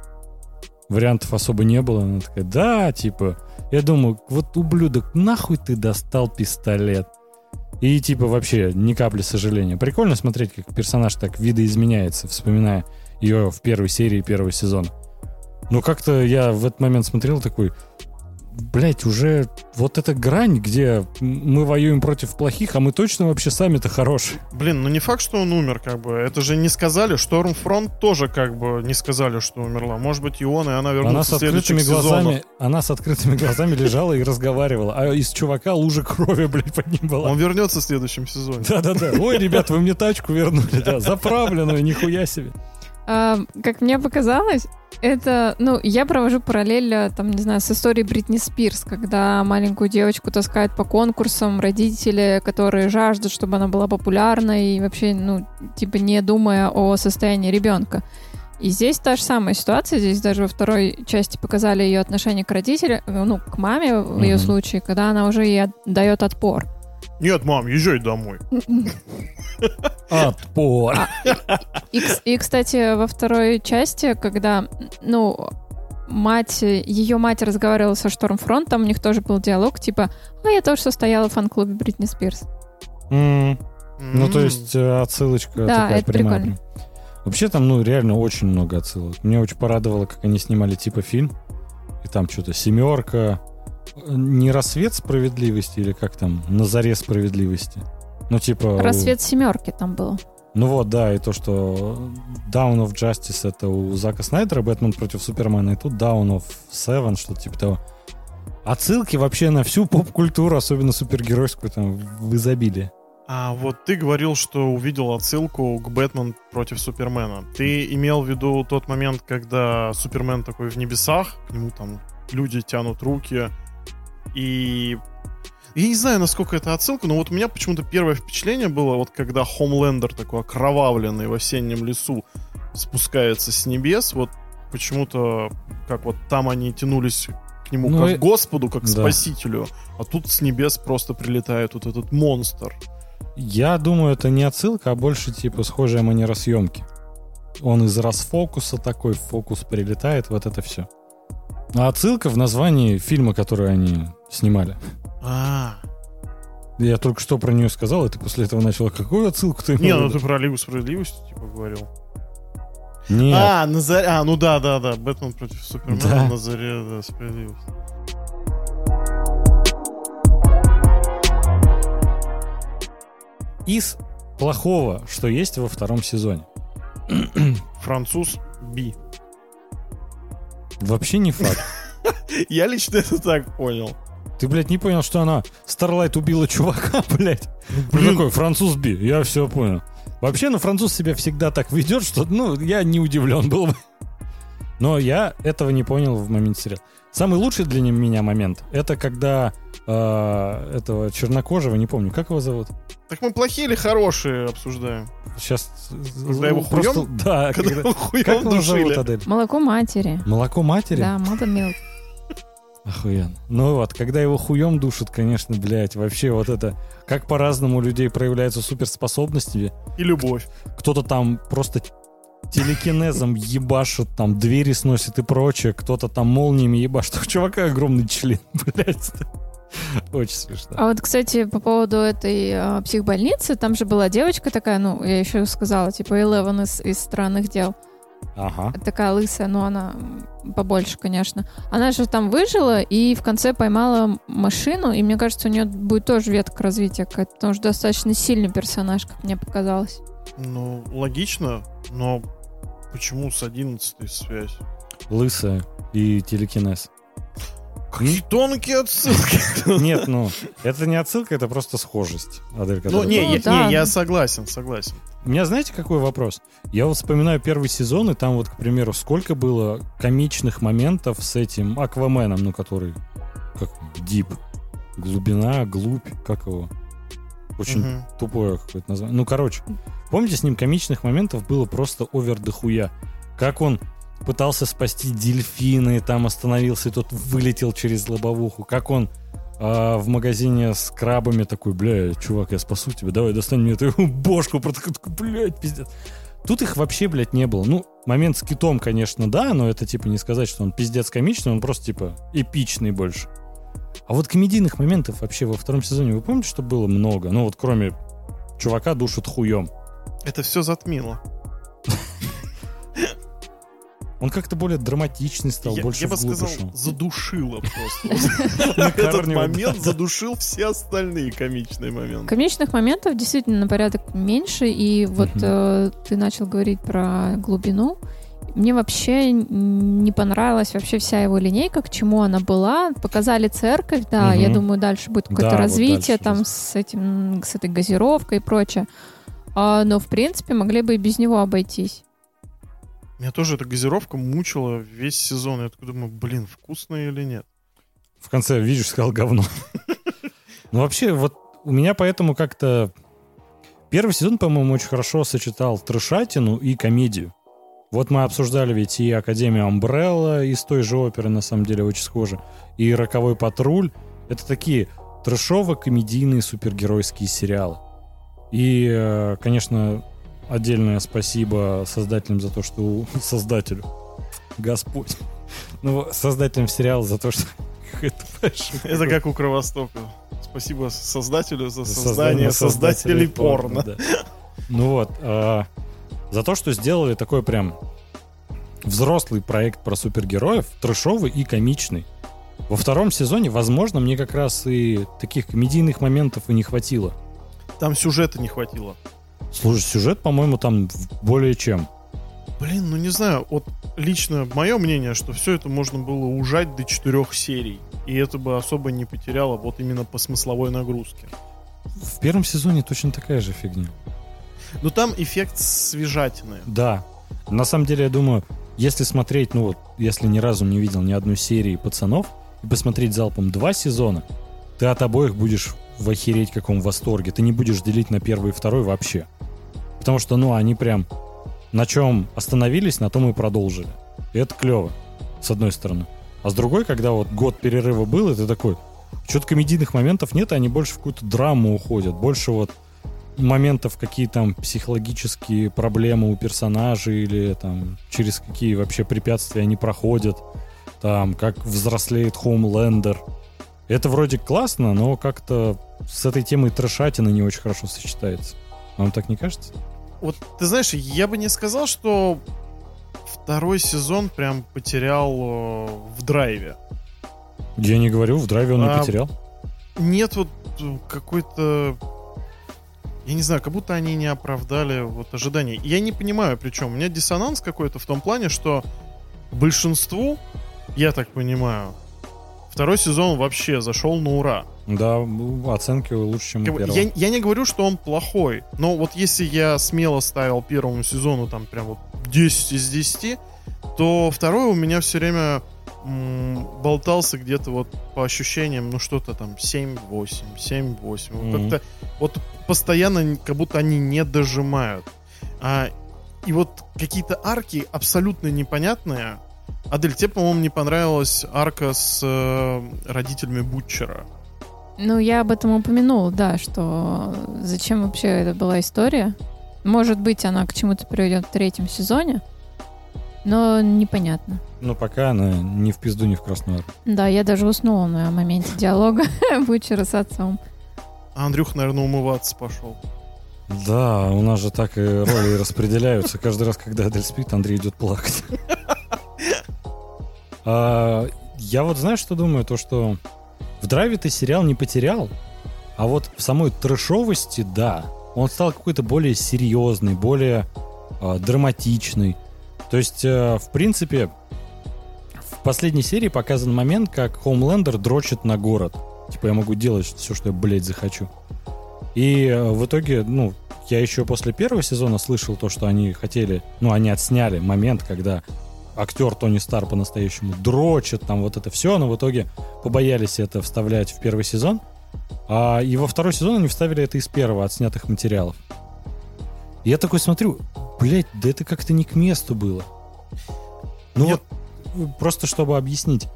вариантов особо не было. Она такая, да, типа, я думаю, вот ублюдок, нахуй ты достал пистолет? И, типа, вообще ни капли сожаления. Прикольно смотреть, как персонаж так видоизменяется, вспоминая ее в первой серии первого сезона. Но как-то я в этот момент смотрел такой, блять, уже вот эта грань, где мы воюем против плохих, а мы точно вообще сами-то хорошие. Блин, ну не факт, что он умер, как бы. Это же не сказали. Штормфронт тоже, как бы, не сказали, что умерла. Может быть, и он, и она Она вернутся с открытыми глазами, сезонах. она с открытыми глазами лежала и разговаривала, а из чувака лужа крови, блядь, под ним была. Он вернется в следующем сезоне. Да-да-да. Ой, ребят, вы мне тачку вернули, да, заправленную, нихуя себе. Как мне показалось, это, ну, я провожу параллель, э, там, не знаю, с историей Бритни Спирс, когда маленькую девочку таскают по конкурсам родители, которые жаждут, чтобы она была популярной и вообще, ну, типа не думая о состоянии ребенка. И здесь та же самая ситуация, здесь даже во второй части показали ее отношение к родителям, ну, к маме в ее Мгм. случае, когда она уже ей дает отпор. Нет, мам, езжай домой. Отпор. И, кс- и, кстати, во второй части, когда, ну, мать, ее мать разговаривала со Штормфронтом, у них тоже был диалог, типа, а я тоже состояла в фан-клубе Бритни Спирс. Ну, то есть э, отсылочка Да, такая это прямая. прикольно. Вообще там, ну, реально очень много отсылок. Меня очень порадовало, как они снимали типа фильм. И там что-то «Семерка», не «Рассвет справедливости» или как там, «На заре справедливости». Ну, типа... Рассвет семерки там был. Ну вот, да, и то, что Down of Justice это у Зака Снайдера, Бэтмен против Супермена, и тут Down of Seven, что-то типа того. Отсылки вообще на всю поп-культуру, особенно супергеройскую, там, в изобилии. А вот ты говорил, что увидел отсылку к Бэтмен против Супермена. Ты имел в виду тот момент, когда Супермен такой в небесах, к нему там люди тянут руки, и... Я не знаю, насколько это отсылка, но вот у меня почему-то первое впечатление было, вот когда Хомлендер такой окровавленный в осеннем лесу спускается с небес, вот почему-то как вот там они тянулись к нему Ну как и- к Господу, как к Да. Спасителю, а тут с небес просто прилетает вот этот монстр. Я думаю, это не отсылка, а больше типа схожая манера съемки. Он из расфокуса такой, в фокус прилетает, вот это все. А отсылка в названии фильма, который они снимали. А, Я только что про нее сказал, и ты после этого начал, какую отсылку ты не, ну виду?» ты про Лигу Справедливости, типа, говорил. Нет, А, на заре... а, ну да, да, да, Бэтмен против Супермена Да. на заре да, справедливости. из плохого, что есть во втором сезоне. Француз Би. Вообще не факт. Я лично это так понял. Ты, блядь, не понял, что она Старлайт убила чувака, блядь? Блин. Ну какой, француз би, я все понял. Вообще, ну, француз себя всегда так ведет, что, ну, я не удивлен был бы. Но я этого не понял в моменте сериала. Самый лучший для меня момент, это когда э, этого чернокожего, не помню, как его зовут? Так мы плохие или хорошие обсуждаем? Сейчас... Когда его хуем? Да, Когда когда- его хуем Как его зовут. Адель? Молоко матери. Молоко матери? Да, mother milk. Охуенно. Ну вот, когда его хуем душат, конечно, блядь, вообще вот это... Как по-разному у людей проявляются суперспособности. И любовь. Кто-то там просто телекинезом ебашит, там двери сносит и прочее, кто-то там молниями ебашит. У чувака огромный член, блядь. Очень смешно. А вот, кстати, по поводу этой э, психбольницы, там же была девочка такая, ну, я еще сказала, типа Элевен из, из странных дел. Ага. Такая лысая, но она побольше, конечно. Она же там выжила и в конце поймала машину, и мне кажется, у нее будет тоже ветка развития какая-то, потому что достаточно сильный персонаж, как мне показалось. Ну, логично, но почему с 11 связь? Лысая и телекинез. Какие тонкие отсылки. Нет, ну, это не отсылка, это просто схожесть. Адель, Ну, не, я, да. не, я согласен, согласен. У меня знаете, какой вопрос? Я вот вспоминаю первый сезон, и там вот, к примеру, сколько было комичных моментов с этим Акваменом, ну, который как Дип. Глубина, глубь, как его? Очень Мгм. тупое какое-то название. Ну, короче, помните, с ним комичных моментов было просто овер дохуя. Как он пытался спасти дельфина, и там остановился, и тот вылетел через лобовуху. Как он а, в магазине с крабами такой, бля, чувак, я спасу тебя, давай достань мне эту бошку. Такой, блядь, пиздец. Тут их вообще, блядь, не было. Ну, момент с китом, конечно, да, но это, типа, не сказать, что он пиздец комичный, он просто, типа, эпичный больше. А вот комедийных моментов вообще во втором сезоне, вы помните, что было много? Ну, вот кроме чувака душит хуем. Это все затмило. Он как-то более драматичный стал, я, больше я бы сказал, ушел. задушило просто. Этот момент задушил все остальные комичные моменты. Комичных моментов действительно на порядок меньше, и вот э, ты начал говорить про глубину. Мне вообще не понравилась вообще вся его линейка, к чему она была. Показали церковь, да, я думаю, дальше будет какое-то развитие там с этим, с этой газировкой и прочее. А, но, в принципе, могли бы и без него обойтись. Меня тоже эта газировка мучила весь сезон. Я такой думаю, блин, вкусная или нет? В конце, видишь, сказал говно. Ну, вообще, вот у меня поэтому как-то... Первый сезон, по-моему, очень хорошо сочетал трешатину и комедию. Вот мы обсуждали ведь и Академию Амбрелла из той же оперы, на самом деле, очень схоже, и Роковой патруль. Это такие трешово-комедийные супергеройские сериалы. И, э, конечно, отдельное спасибо создателям за то, что... Создателю. Господь. Ну, создателям сериала за то, что... Это как у Кровостока. Спасибо создателю за создание создателей порно. Ну вот, а, за то, что сделали такой прям взрослый проект про супергероев, трэшовый и комичный. Во втором сезоне, возможно, мне как раз и таких комедийных моментов и не хватило. Там сюжета не хватило. Слушай, сюжет, по-моему, там более чем. Блин, ну не знаю, вот лично мое мнение, что все это можно было ужать до четырех серий. И это бы особо не потеряло вот именно по смысловой нагрузке. В первом сезоне точно такая же фигня. Но там эффект свежатины. Да. На самом деле, я думаю, если смотреть, ну вот, если ни разу не видел ни одной серии пацанов, и посмотреть залпом два сезона, ты от обоих будешь в охереть каком восторге. Ты не будешь делить на первый и второй вообще. Потому что, ну, они прям на чем остановились, на том и продолжили. И это клево, с одной стороны. А с другой, когда вот год перерыва был, ты такой, что-то комедийных моментов нет, и они больше в какую-то драму уходят. Больше вот моментов, какие там психологические проблемы у персонажей или там через какие вообще препятствия они проходят, там как взрослеет Хоумлендер. Это вроде классно, но как-то с этой темой трешатина не очень хорошо сочетается. Вам так не кажется? Вот ты знаешь, я бы не сказал, что второй сезон прям потерял э, в драйве. Я не говорю, в драйве он не А, потерял. Нет вот э, какой-то... Я не знаю, как будто они не оправдали вот ожиданий. Я не понимаю, причем. У меня диссонанс какой-то в том плане, что большинству, я так понимаю, второй сезон вообще зашел на ура. Да, оценки лучше, чем у первого. я, я не говорю, что он плохой, но вот если я смело ставил первому сезону там прям вот 10 из 10, то второй у меня все время болтался где-то вот по ощущениям, ну что-то там 7-8, 7-8. Вот Мгм. Как-то вот постоянно как будто они не дожимают. А, и вот какие-то арки абсолютно непонятные. Адель, тебе, по-моему, не понравилась арка с э, родителями Бутчера. Ну, я об этом упомянула, да, что зачем вообще это была история. Может быть, она к чему-то приведет в третьем сезоне, но непонятно. Ну, пока она не в пизду, не в красную армию. Да, я даже уснула на моменте диалога Бучера с отцом. А Андрюх, наверное, умываться пошел. Да, у нас же так и роли распределяются. Каждый раз, когда Адель спит, Андрей идет плакать. А, я вот знаешь, что думаю? То, что в драйве ты сериал не потерял, а вот в самой трэшовости, да, он стал какой-то более серьезный, более э, драматичный. То есть, э, в принципе, в последней серии показан момент, как Хоумлендер дрочит на город. Типа, я могу делать все, что я, блядь, захочу. И э, в итоге, ну, я еще после первого сезона слышал то, что они хотели, ну, они отсняли момент, когда актер Тони Стар по-настоящему дрочит, там вот это все, но в итоге побоялись это вставлять в первый сезон. А, и во второй сезон они вставили это из первого отснятых материалов. И я такой смотрю, блядь, да это как-то не к месту было. Ну Нет. вот, просто чтобы объяснить.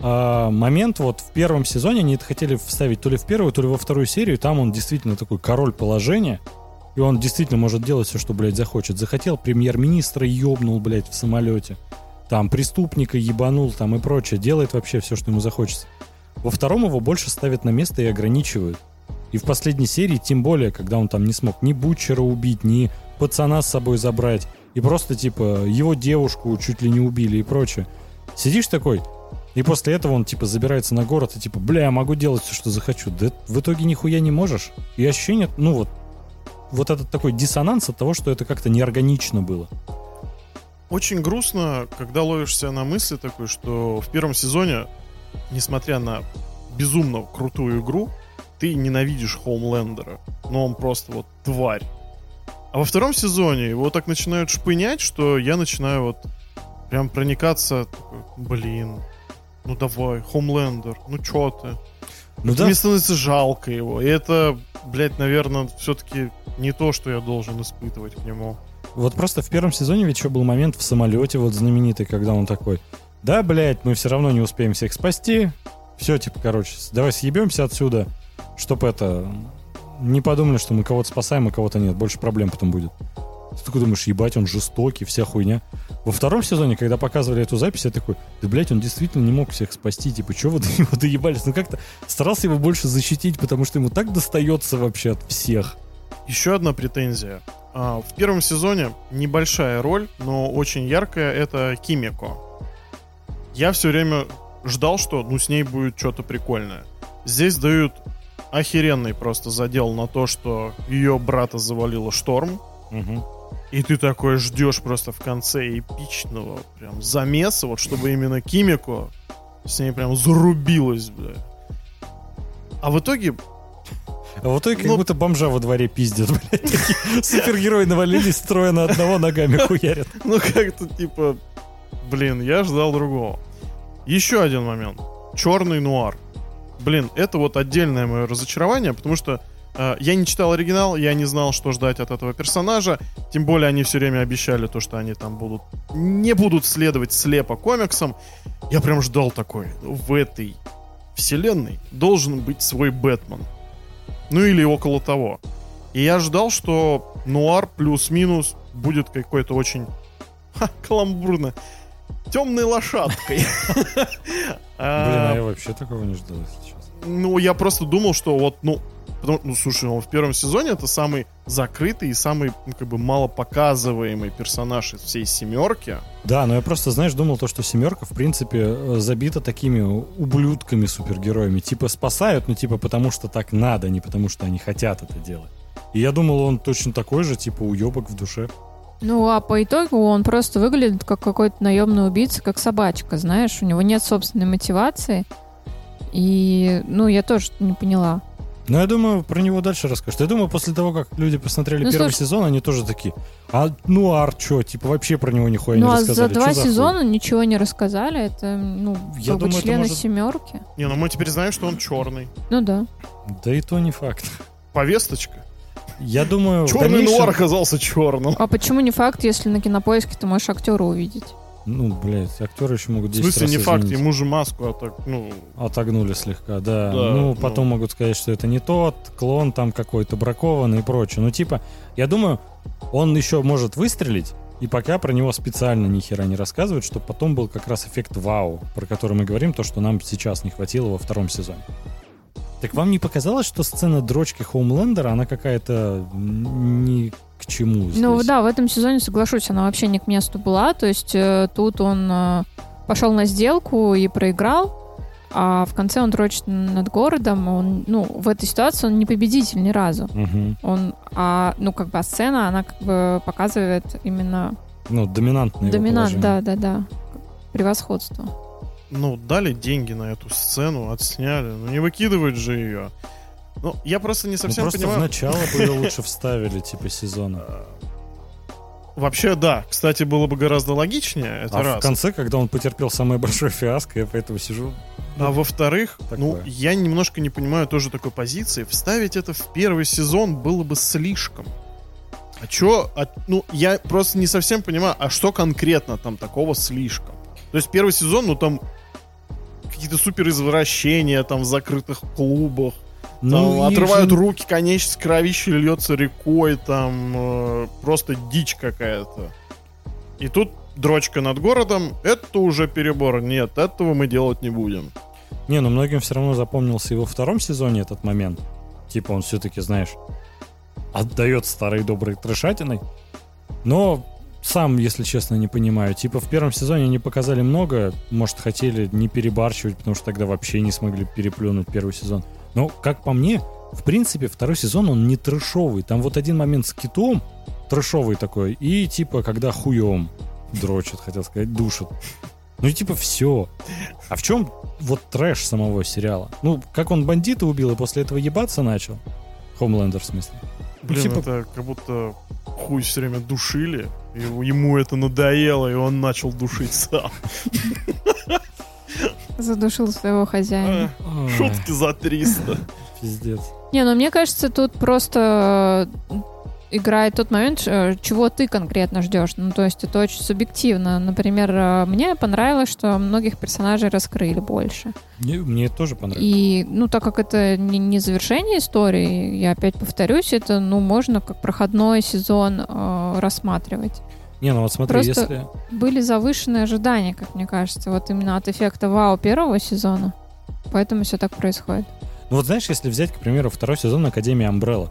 А, момент вот в первом сезоне они это хотели вставить то ли в первую, то ли во вторую серию. Там он действительно такой король положения. И он действительно может делать все, что, блядь, захочет. Захотел премьер-министра ебнул, блядь, в самолете. Там преступника ебанул, там и прочее. Делает вообще все, что ему захочется. Во втором его больше ставят на место и ограничивают. И в последней серии, тем более, когда он там не смог ни Бутчера убить, ни пацана с собой забрать, и просто, типа, его девушку чуть ли не убили и прочее. Сидишь такой, и после этого он, типа, забирается на город и, типа, бля, я могу делать все, что захочу. Да в итоге нихуя не можешь. И ощущение, ну вот, вот этот такой диссонанс от того, что это как-то неорганично было. Очень грустно, когда ловишься на мысли такой, что в первом сезоне, несмотря на безумно крутую игру, ты ненавидишь Хоумлендера. Но он просто вот тварь. А во втором сезоне его так начинают шпынять, что я начинаю вот прям проникаться. Такой, Блин, ну давай, Хоумлендер, ну чё ты? Ну да, Мне становится жалко его. И это, блядь, наверное, все-таки не то, что я должен испытывать к нему. вот просто в первом сезоне ведь еще был момент в самолете вот знаменитый, когда он такой, да, блядь, мы все равно не успеем всех спасти. Все, типа, короче, давай съебемся отсюда, чтоб это... Не подумали, что мы кого-то спасаем, а кого-то нет. Больше проблем потом будет. Ты такой думаешь, ебать, он жестокий, вся хуйня. Во втором сезоне, когда показывали эту запись, я такой, да, блядь, он действительно не мог всех спасти. Типа, чего вы до него доебались? Ну, как-то старался его больше защитить, потому что ему так достается вообще от всех. Еще одна претензия. А, В первом сезоне небольшая роль, но очень яркая, это Кимико. Я все время ждал, что ну с ней будет что-то прикольное. Здесь дают охеренный просто задел на то, что ее брата завалило шторм, и ты такой ждешь просто в конце эпичного прям замеса, вот чтобы именно Кимико с ней прям зарубилась, бля. А в итоге А в итоге как Ну- будто бомжа во дворе пиздят, блядь. Супергерои навалились, строя на одного ногами хуярят. Ну, как-то типа, блин, я ждал другого. Еще один момент. Черный нуар. Блин, это вот отдельное мое разочарование, потому что я не читал оригинал, я не знал, что ждать от этого персонажа. Тем более они все время обещали то, что они там будут не будут следовать слепо комиксам. Я прям ждал такой. В этой вселенной должен быть свой Бэтмен. Ну или около того. И я ждал, что нуар плюс-минус будет какой-то очень ха, каламбурно темной лошадкой. Блин, а А, я вообще такого не ждал, если честно. Ну, я просто думал, что вот, ну, потому- ну, слушай, он в первом сезоне это самый закрытый и самый, ну, как бы, малопоказываемый персонаж из всей семерки. Да, но я просто, знаешь, думал то, что «семерка», в принципе, э, забита такими ублюдками-супергероями. Типа спасают, ну, типа, потому что так надо, не потому что они хотят это делать. И я думал, он точно такой же, типа, уебок в душе. Ну, а по итогу он просто выглядит как какой-то наемный убийца, как собачка, знаешь, у него нет собственной мотивации. И, ну, я тоже не поняла. Но я думаю, про него дальше расскажешь. Я думаю, после того, как люди посмотрели Ну, первый слушай- сезон, они тоже такие, а ну ар чё, типа вообще про него нихуя ну, не а рассказали. за Чё два хуй? сезона ничего не рассказали. Это, ну, Я думаю, члены может- семерки. Не, ну мы теперь знаем, что он черный. Ну да. Да и то не факт. Повесточка. Я думаю, Черный дальнейшем- нуар оказался черным. А почему не факт, если на кинопоиске ты можешь актера увидеть? Ну, блядь, актеры еще могут В 10 смысле, раз не факт, изменить. ему же маску, так, ну... Отогнули слегка, да. Да, ну, ну. потом могут сказать, что это не тот, клон там какой-то бракованный и прочее. Ну, типа, я думаю, он еще может выстрелить, и пока про него специально ни хера не рассказывают, чтобы потом был как раз эффект вау, про который мы говорим, то, что нам сейчас не хватило во втором сезоне. Так вам не показалось, что сцена дрочки Хоумлендера, она какая-то ни к чему здесь? Ну да, в этом сезоне, соглашусь, она вообще не к месту была. То есть э, тут он э, пошел на сделку и проиграл, а в конце он дрочит над городом. Он, ну, в этой ситуации он не победитель ни разу. Мгм. Он, а, ну, как бы, а сцена, она как бы показывает именно Ну, доминантный его доминант, да, да, да, превосходство. Ну, дали деньги на эту сцену, отсняли. Ну, не выкидывать же ее. Ну, я просто не Ну, совсем просто в понимаю. начало бы лучше вставили, типа, сезона. Вообще, да. Кстати, было бы гораздо логичнее, это а раз. в конце, когда он потерпел самое большое фиаско, я поэтому сижу. А во-вторых, ну, я немножко не понимаю тоже такой позиции. Вставить это в первый сезон было бы слишком. А чё? а- ну, я просто не совсем понимаю, а что конкретно там такого слишком? То есть первый сезон, ну, там какие-то супер извращения там в закрытых клубах. Ну, отрывают же- руки, конечность кровище льется рекой, там э, просто дичь какая-то. И тут дрочка над городом, это уже перебор. Нет, этого мы делать не будем. Не, но многим все равно запомнился и во втором сезоне этот момент. Типа он все-таки, знаешь, отдает старой доброй трешатиной. Но сам, если честно, не понимаю. Типа в первом сезоне они показали много. Может, хотели не перебарщивать, потому что тогда вообще не смогли переплюнуть первый сезон. Но, как по мне, в принципе, второй сезон, он не трешовый. Там вот один момент с китом, трешовый такой, и типа, когда хуем дрочат, хотел сказать, душат. Ну и типа все. А в чем вот трэш самого сериала? Ну, как он бандита убил и после этого ебаться начал? Хомлендер, в смысле. Блин, типа- это как будто хуй все время душили, и ему это надоело, и он начал душить сам. Задушил своего хозяина. А, Шутки за 300. Пиздец. Не, ну мне кажется, тут просто э, играет тот момент, э, чего ты конкретно ждешь. Ну, то есть это очень субъективно. Например, э, мне понравилось, что многих персонажей раскрыли больше. Мне, мне это тоже понравилось. И, ну, так как это не, не завершение истории, я опять повторюсь, это, ну, можно как проходной сезон э, рассматривать. Не, ну вот смотри, Просто- если... Были завышенные ожидания, как мне кажется, вот именно от эффекта вау первого сезона. Поэтому все так происходит. Ну вот знаешь, если взять, к примеру, второй сезон Академии Umbrella,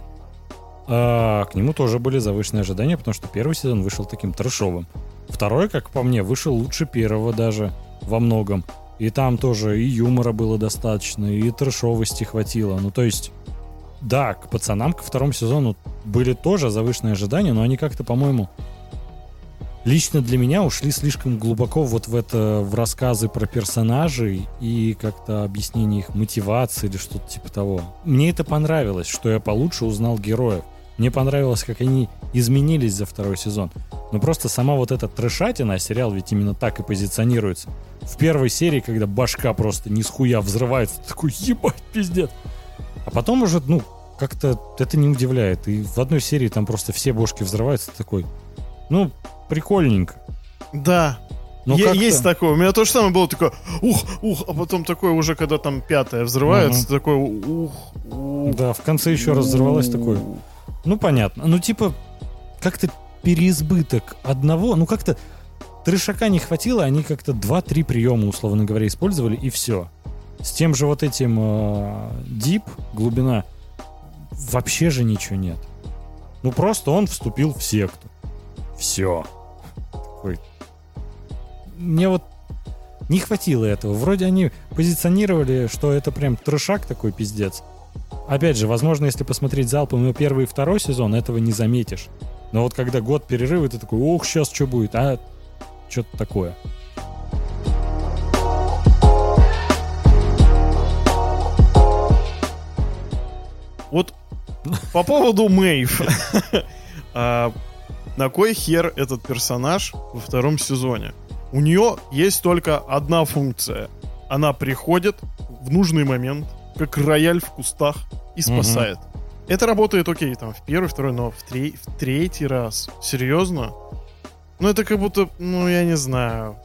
а, к нему тоже были завышенные ожидания, потому что первый сезон вышел таким трэшовым. Второй, как по мне, вышел лучше первого даже во многом. И там тоже и юмора было достаточно, и трэшовости хватило. Ну, то есть, да, к пацанам ко второму сезону были тоже завышенные ожидания, но они как-то, по-моему, лично для меня ушли слишком глубоко вот в это, в рассказы про персонажей и как-то объяснение их мотивации или что-то типа того. Мне это понравилось, что я получше узнал героев. Мне понравилось, как они изменились за второй сезон. Но просто сама вот эта трешатина, а сериал ведь именно так и позиционируется. В первой серии, когда башка просто ни с хуя взрывается, такой, ебать, пиздец. А потом уже, ну, как-то это не удивляет. И в одной серии там просто все бошки взрываются, такой, ну, прикольненько. Да, Но Е- как-то- есть такое. У меня то же самое было такое, ух, ух, а потом такое уже, когда там пятая взрывается, такое, ух, ух. Да, в конце еще раз взорвалась такое. Ну, понятно. Ну, типа, как-то переизбыток одного, ну, как-то трешака не хватило, они как-то 2-3 приема, условно говоря, использовали, и все. С тем же вот этим э, дип, глубина, вообще же ничего нет. Ну, просто он вступил в секту. Все. Такой. Мне вот не хватило этого. Вроде они позиционировали, что это прям трешак такой пиздец. Опять же, возможно, если посмотреть залпом и первый и второй сезон, этого не заметишь. Но вот когда год перерыва, ты такой, ох, сейчас что будет, а что-то такое. Вот по поводу Мэйв. На кой хер этот персонаж во втором сезоне? У нее есть только одна функция. Она приходит в нужный момент, как рояль в кустах, и спасает. Это работает, окей, там, в первый, второй, но в, тре- в третий раз. Серьезно? Ну, это как будто, ну, я не знаю.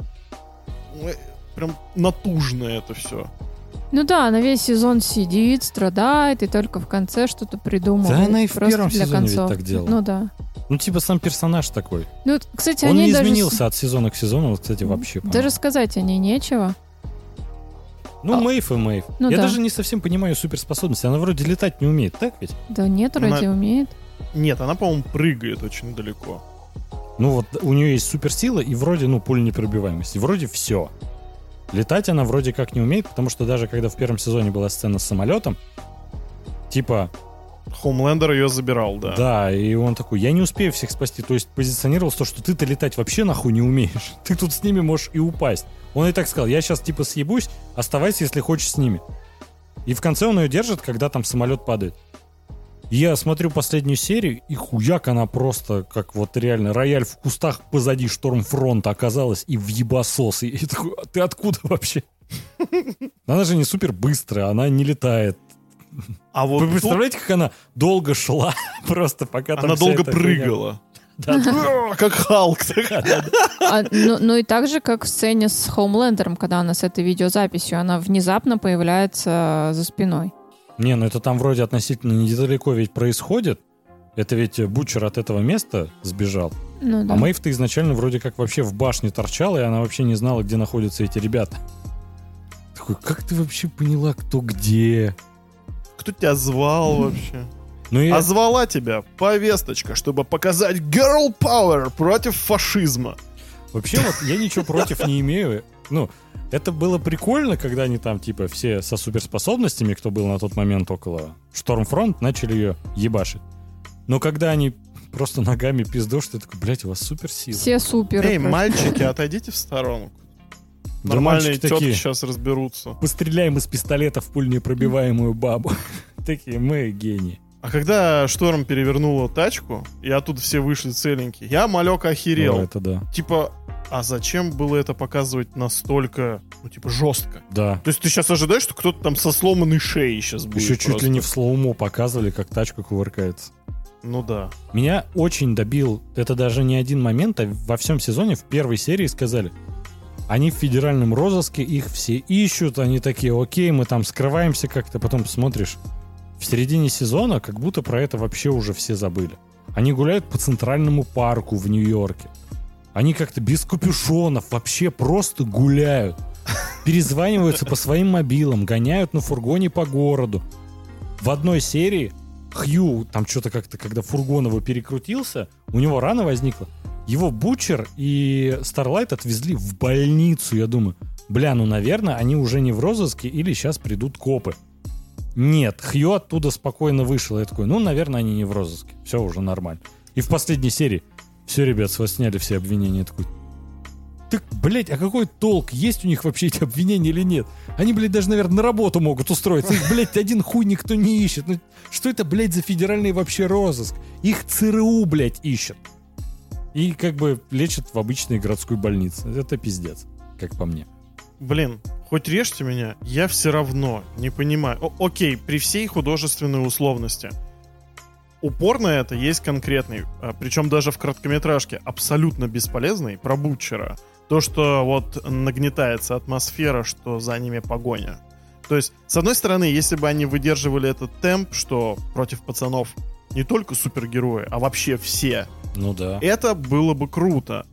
Ну, Прям натужно это все. Ну да, она весь сезон сидит, страдает, и только в конце что-то придумывает. Да она и в просто первом для сезоне ведь так делала. Ну да. Ну, типа, сам персонаж такой. Ну, кстати, Он они не даже... изменился от сезона к сезону, вот, кстати, вообще. по-моему. Даже сказать о ней нечего. Ну, А. Мэйв и Мэйв. Ну Я да. даже не совсем понимаю суперспособности. Она вроде летать не умеет, так ведь? Да нет, Она- вроде умеет. Нет, она, по-моему, прыгает очень далеко. Ну вот у нее есть суперсила и вроде, ну, пуленепробиваемость. И вроде все. Летать она вроде как не умеет, потому что даже когда в первом сезоне была сцена с самолетом, типа, Хомлендер ее забирал, да. да, и он такой, я не успею всех спасти. То есть позиционировал то, что ты-то летать вообще нахуй не умеешь. Ты тут с ними можешь и упасть. Он и так сказал, я сейчас типа съебусь, оставайся, если хочешь с ними. И в конце он ее держит, когда там самолет падает. Я смотрю последнюю серию, и хуяк она просто, как вот реально, рояль в кустах позади Штормфронта оказалась, и в ебасос. И я такой, а ты откуда вообще? Она же не супер быстрая, она не летает. А вот Вы тут представляете, как она долго шла, просто пока там она вся долго прыгала. Да, да. Как Халк. А, ну, ну и так же, как в сцене с Хоумлендером, когда она с этой видеозаписью, она внезапно появляется за спиной. Не, ну это там вроде относительно недалеко ведь происходит. Это ведь Бучер от этого места сбежал. Ну да. А Мэйв-то изначально вроде как вообще в башне торчала, и она вообще не знала, где находятся эти ребята. Такой, как ты вообще поняла, кто где? Кто тебя звал вообще? Ну и А звала тебя повесточка, чтобы показать girl power против фашизма. Вообще вот я ничего против не имею. Ну, это было прикольно, когда они там, типа, все со суперспособностями, кто был на тот момент около Штормфронт, начали ее ебашить. Но когда они просто ногами пиздошь, ты такой, блядь, у вас суперсила. Все супер. Эй, мальчики, отойдите в сторонку. Да Нормальные тетки такие, сейчас разберутся. постреляем из пистолета в пульнепробиваемую бабу. Такие, мы гении. А когда Шторм перевернула тачку, и оттуда все вышли целенькие, я, малек, охерел. О, это да. Типа, а зачем было это показывать настолько, ну, типа, жестко? Да. То есть ты сейчас ожидаешь, что кто-то там со сломанной шеей сейчас будет? Еще чуть просто? ли не в слоумо показывали, как тачка кувыркается. Ну да. Меня очень добил, это даже не один момент, а во всем сезоне в первой серии сказали, они в федеральном розыске, их все ищут, они такие, окей, мы там скрываемся как-то, потом смотришь, в середине сезона как будто про это вообще уже все забыли. Они гуляют по центральному парку в Нью-Йорке. Они как-то без капюшонов вообще просто гуляют. Перезваниваются по своим мобилам, гоняют на фургоне по городу. В одной серии Хью, там что-то как-то, когда фургон его перекрутился, у него рана возникла. Его Бучер и Старлайт отвезли в больницу, я думаю. Бля, ну, наверное, они уже не в розыске или сейчас придут копы. Нет, Хью оттуда спокойно вышел. Я такой, ну, наверное, они не в розыске. Все уже нормально. И в последней серии, все, ребят, с вас сняли все обвинения. Я такой, так, блядь, а какой толк? Есть у них вообще эти обвинения или нет? Они, блядь, даже, наверное, на работу могут устроиться. Их, блядь, один хуй никто не ищет. Ну, что это, блядь, за федеральный вообще розыск? Их ЦРУ, блядь, ищет. И как бы лечат в обычной городской больнице. Это пиздец, как по мне. Блин, хоть режьте меня, я все равно не понимаю. О- окей, при всей художественной условности. Упор на это есть конкретный, а, причем даже в короткометражке абсолютно бесполезный, про Бутчера. То, что вот нагнетается атмосфера, что за ними погоня. То есть, с одной стороны, если бы они выдерживали этот темп, что против пацанов не только супергерои, а вообще все, Ну да. это было бы круто.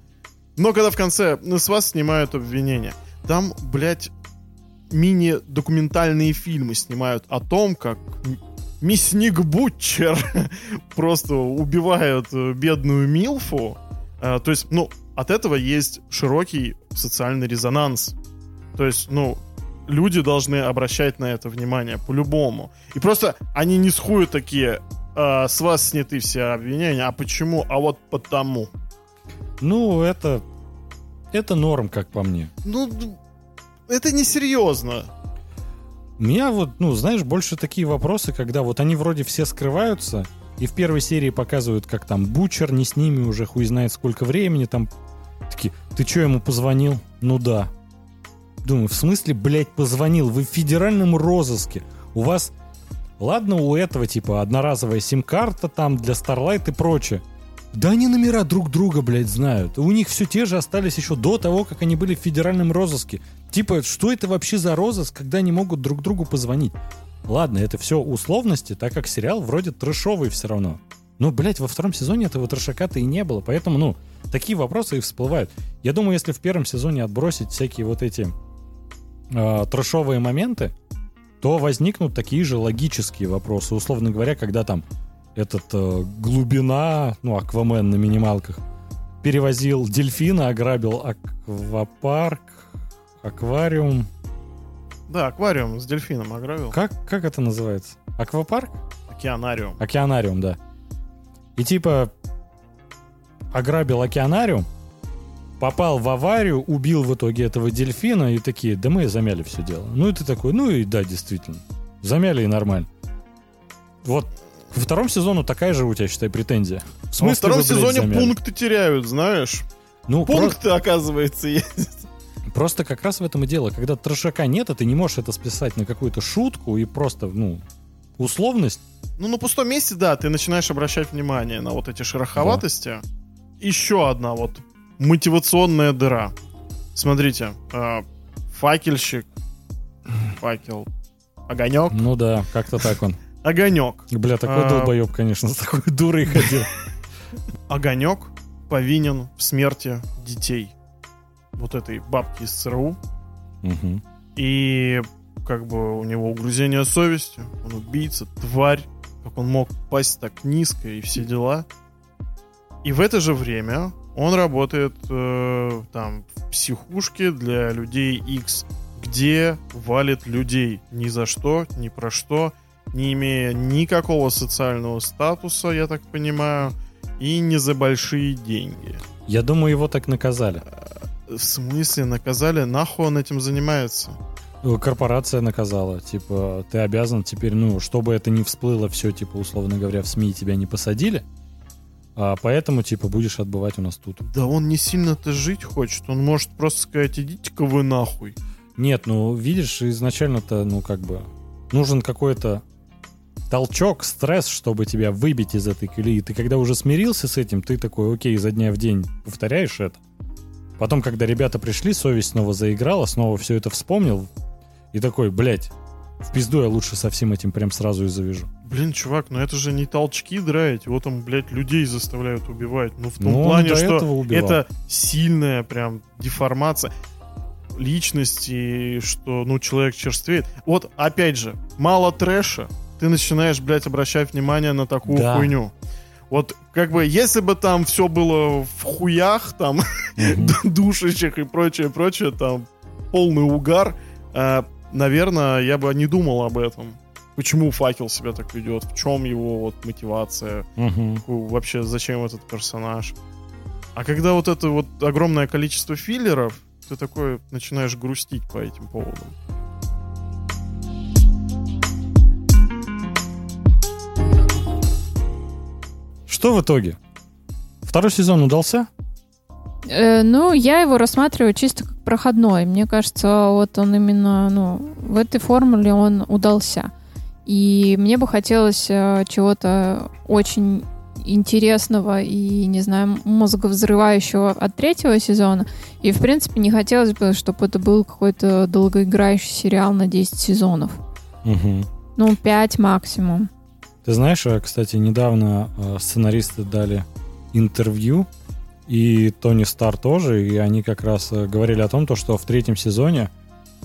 Но когда в конце ну, с вас снимают обвинения, там, блядь, мини-документальные фильмы снимают о том, как мясник Бутчер просто убивает э, бедную Милфу. Э, То есть, ну, от этого есть широкий социальный резонанс. То есть, ну, люди должны обращать на это внимание по-любому. И просто они не с хую такие, «А, с вас сняты все обвинения. А почему? А вот потому. Ну, это... Это норм, как по мне. Ну, это несерьезно. Меня вот, ну, знаешь, больше такие вопросы, когда вот они вроде все скрываются, и в первой серии показывают, как там Бучер не с ними уже хуй знает сколько времени, там такие, ты что ему позвонил? Ну да. Думаю, в смысле, блядь, позвонил? Вы в федеральном розыске. У вас, ладно, у этого типа одноразовая сим-карта там для Starlight и прочее. Да они номера друг друга, блядь, знают. У них все те же остались еще до того, как они были в федеральном розыске. Типа, что это вообще за розыск, когда они могут друг другу позвонить? Ладно, это все условности, так как сериал вроде трэшовый все равно. Но, блядь, во втором сезоне этого трэшака-то и не было. Поэтому, ну, такие вопросы и всплывают. Я думаю, если в первом сезоне отбросить всякие вот эти э, трэшовые моменты, то возникнут такие же логические вопросы. Условно говоря, когда там этот э, глубина, ну, Аквамен на минималках, перевозил дельфина, ограбил аквапарк, аквариум. Да, аквариум с дельфином ограбил. Как, как это называется? Аквапарк? Океанариум. Океанариум, да. И типа ограбил океанариум, попал в аварию, убил в итоге этого дельфина, и такие, да мы замяли все дело. Ну и ты такой, ну и да, действительно. Замяли и нормально. Вот во втором сезону такая же у тебя, считай, претензия. В А Во смысле втором вы, блядь, сезоне замяли? пункты теряют, знаешь. Ну, Пункты, оказывается, есть. просто как раз в этом и дело. Когда трошака нет, а ты не можешь это списать на какую-то шутку и просто, ну, условность. Ну, на пустом месте, да, ты начинаешь обращать внимание на вот эти шероховатости. Еще одна вот мотивационная дыра. Смотрите, э, факельщик, факел, огонек, Ну да, как-то так он. Огонек. Бля, такой А. долбоеб, конечно, с такой дурой ходил. Огонек повинен в смерти детей. Вот этой бабки из ЦРУ. Мгм. И как бы у него угрызение совести. Он убийца, тварь. Как он мог пасть так низко и все дела. И в это же время он работает э, там в психушке для людей X, где валит людей ни за что, ни про что, не имея никакого социального статуса, я так понимаю, и не за большие деньги. Я думаю, его так наказали. В смысле наказали? Нахуй он этим занимается? Э, Корпорация наказала. Типа, ты обязан теперь, ну, чтобы это не всплыло все, типа, условно говоря, в СМИ тебя не посадили. А поэтому, типа, будешь отбывать у нас тут. Да он не сильно-то жить хочет. Он может просто сказать, идите-ка вы нахуй. Нет, ну, видишь, изначально-то, ну, как бы, нужен какой-то толчок, стресс, чтобы тебя выбить из этой колеи. Ты когда уже смирился с этим, ты такой, окей, изо дня в день повторяешь это. Потом, когда ребята пришли, совесть снова заиграла, снова все это вспомнил. И такой, блядь, в пизду я лучше со всем этим прям сразу и завяжу. Блин, чувак, ну это же не толчки драить. Вот там, блядь, людей заставляют убивать. Ну, в том Ну, плане, что это сильная прям деформация личности, что, ну, человек черствеет. Вот, опять же, мало трэша, ты начинаешь, блядь, обращать внимание на такую Да. хуйню. Вот, как бы, если бы там все было в хуях, там, Мгм. душащих и прочее, прочее, там, полный угар, э, наверное, я бы не думал об этом. Почему факел себя так ведет? В чем его вот мотивация? Ку- Вообще, зачем этот персонаж? А когда вот это вот огромное количество филлеров, ты такой начинаешь грустить по этим поводам. Что в итоге? Второй сезон удался? Э, ну, я его рассматриваю чисто как проходной. Мне кажется, вот он именно, ну, в этой формуле он удался. И мне бы хотелось э, чего-то очень интересного и, не знаю, мозговзрывающего от третьего сезона. И, в принципе, не хотелось бы, чтобы это был какой-то долгоиграющий сериал на 10 сезонов. Мгм. Ну, 5 максимум. Ты знаешь, э, кстати, недавно э, сценаристы дали интервью, и Тони Стар тоже, и они как раз э, говорили о том, то, что в третьем сезоне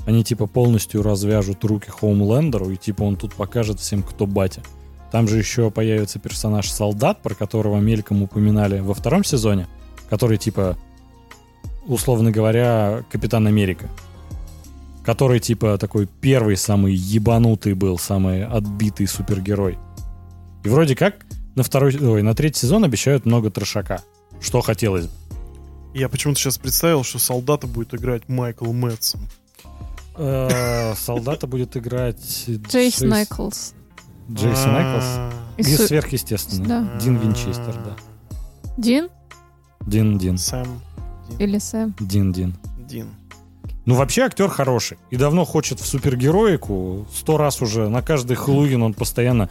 они типа полностью развяжут руки Хоумлендеру, и типа он тут покажет всем, кто батя. Там же еще появится персонаж Солдат, про которого мельком упоминали во втором сезоне, который типа, условно говоря, Капитан Америка. Который типа такой первый самый ебанутый был, самый отбитый супергерой. И вроде как на второй, ой, на третий сезон обещают много трошака. Что хотелось бы. Я почему-то сейчас представил, что солдата будет играть Майкл Мэтсон. Э, Солдата будет играть... Джейс Найклс. Джейсон Найклс. А, Из сверхъестественного. Дин Винчестер, да. Дин Дин, Дин. Сэм. или Сэм? Дин, Дин. Дин. Ну, вообще актер хороший. И давно хочет в супергероику. Сто раз уже на каждый Хэллоуин он постоянно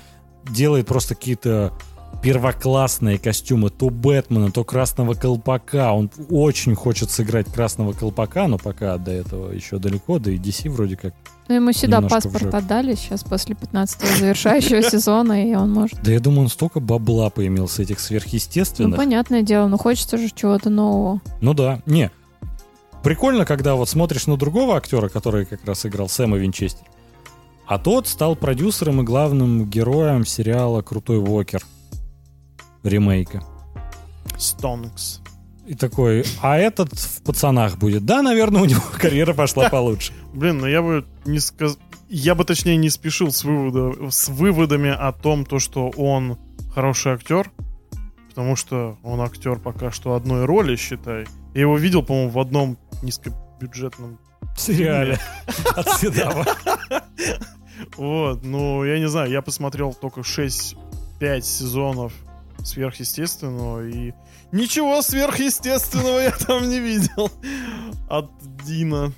делает просто какие-то первоклассные костюмы то Бэтмена, то Красного Колпака. Он очень хочет сыграть Красного Колпака, но пока до этого еще далеко, да и DC вроде как. Ну, ему сюда паспорт отдали сейчас после 15-го завершающего сезона, и он может... Да я думаю, он столько бабла поимел с этих Ну, сверхъестественных. понятное дело, но хочется же чего-то нового. Ну да, не. Прикольно, когда вот смотришь на другого актера, который как раз играл Сэма Винчестер. А тот стал продюсером и главным героем сериала «Крутой Вокер» ремейка. Стонкс. И такой, а этот в пацанах будет. Да, наверное, у него карьера пошла получше. Блин, ну я бы не сказ... Я бы точнее не спешил с, вывода... с выводами о том, то, что он хороший актер. Потому что он актер пока что одной роли, считай. Я его видел, по-моему, в одном низкобюджетном В сериале. От Седова. Вот, ну, я не знаю, я посмотрел только 6-5 сезонов сверхъестественного, и ничего сверхъестественного я там не видел от Дина.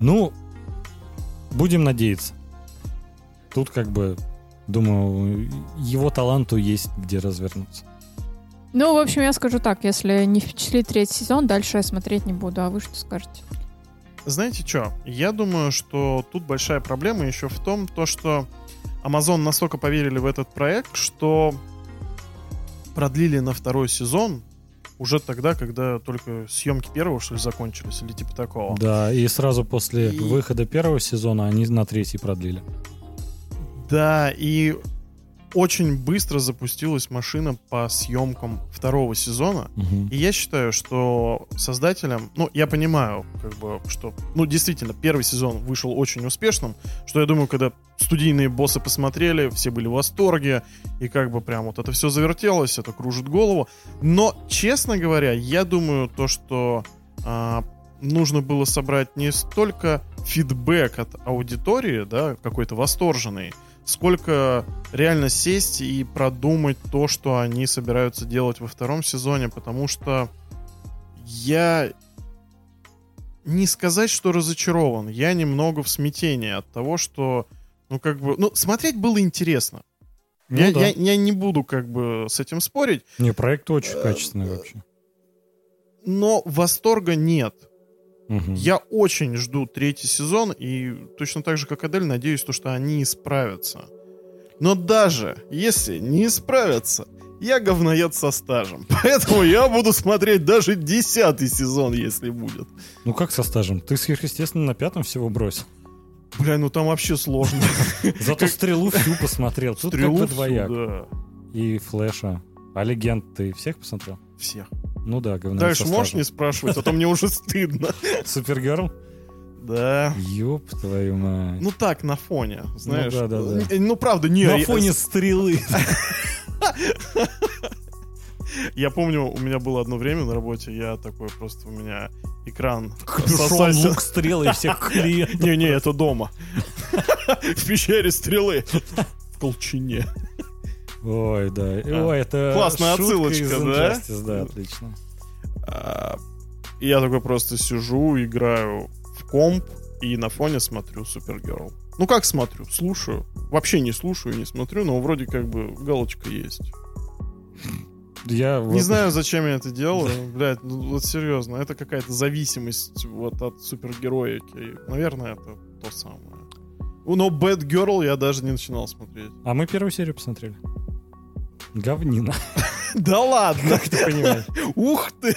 Ну, будем надеяться. Тут как бы, думаю, его таланту есть где развернуться. Ну, в общем, я скажу так, если не впечатлит третий сезон, дальше я смотреть не буду. А вы что скажете? Знаете что? Я думаю, что тут большая проблема еще в том, то, что Amazon настолько поверили в этот проект, что продлили на второй сезон уже тогда, когда только съемки первого, что ли, закончились, или типа такого. Да, и сразу после И- выхода первого сезона они на третий продлили. Да, и очень быстро запустилась машина по съемкам второго сезона. Мгм. И я считаю, что создателям, ну, я понимаю, как бы, что, ну, действительно, первый сезон вышел очень успешным, что я думаю, когда студийные боссы посмотрели, все были в восторге, и как бы прям вот это все завертелось, это кружит голову. Но, честно говоря, я думаю, то, что а, нужно было собрать не столько фидбэк от аудитории, да, какой-то восторженный, сколько реально сесть и продумать то, что они собираются делать во втором сезоне, потому что я не сказать, что разочарован, я немного в смятении от того, что, ну, как бы, ну, смотреть было интересно. Ну я, да. я- я не буду, как бы, с этим спорить, Не, проект очень качественный вообще. но восторга нет. Мгм. Я очень жду третий сезон, и точно так же, как Адель, надеюсь, то, что они исправятся. Но даже если не исправятся, я говноед со стажем. Поэтому я буду смотреть даже десятый сезон, если будет. Ну как со стажем? Ты сверхъестественно на пятом всего бросил. Бля, ну там вообще сложно. Зато стрелу всю посмотрел. Тут Стрелу как бы двояк. да. И флеша. А легенд ты всех посмотрел? Всех. Ну да, говно. Дальше можешь не спрашивать, а то мне уже стыдно. Супергерл? Да. Ёб твою мать. Ну так, на фоне, знаешь. да, да, да. Э, Ну, правда, не. На фоне стрелы. Я помню, у меня было одно время на работе, я такой просто, у меня экран сосался. лук, стрелы и всех клиентов. Не-не, это дома. В пещере стрелы. В Колчине. Ой, да. А. Ой, это Классная отсылочка, из да? Injustice, Да, отлично. А, я такой просто сижу, играю в комп и на фоне смотрю Супергерл. Ну как смотрю? Слушаю. Вообще не слушаю, не смотрю, но вроде как бы галочка есть. Я Не вот- знаю, зачем я это делаю. Блядь, ну вот серьезно, это какая-то зависимость вот от супергероики. Наверное, это то самое. Но Bad Girl я даже не начинал смотреть. А мы первую серию посмотрели. Говнина. Да ладно! Как ты понимаешь? Ух ты!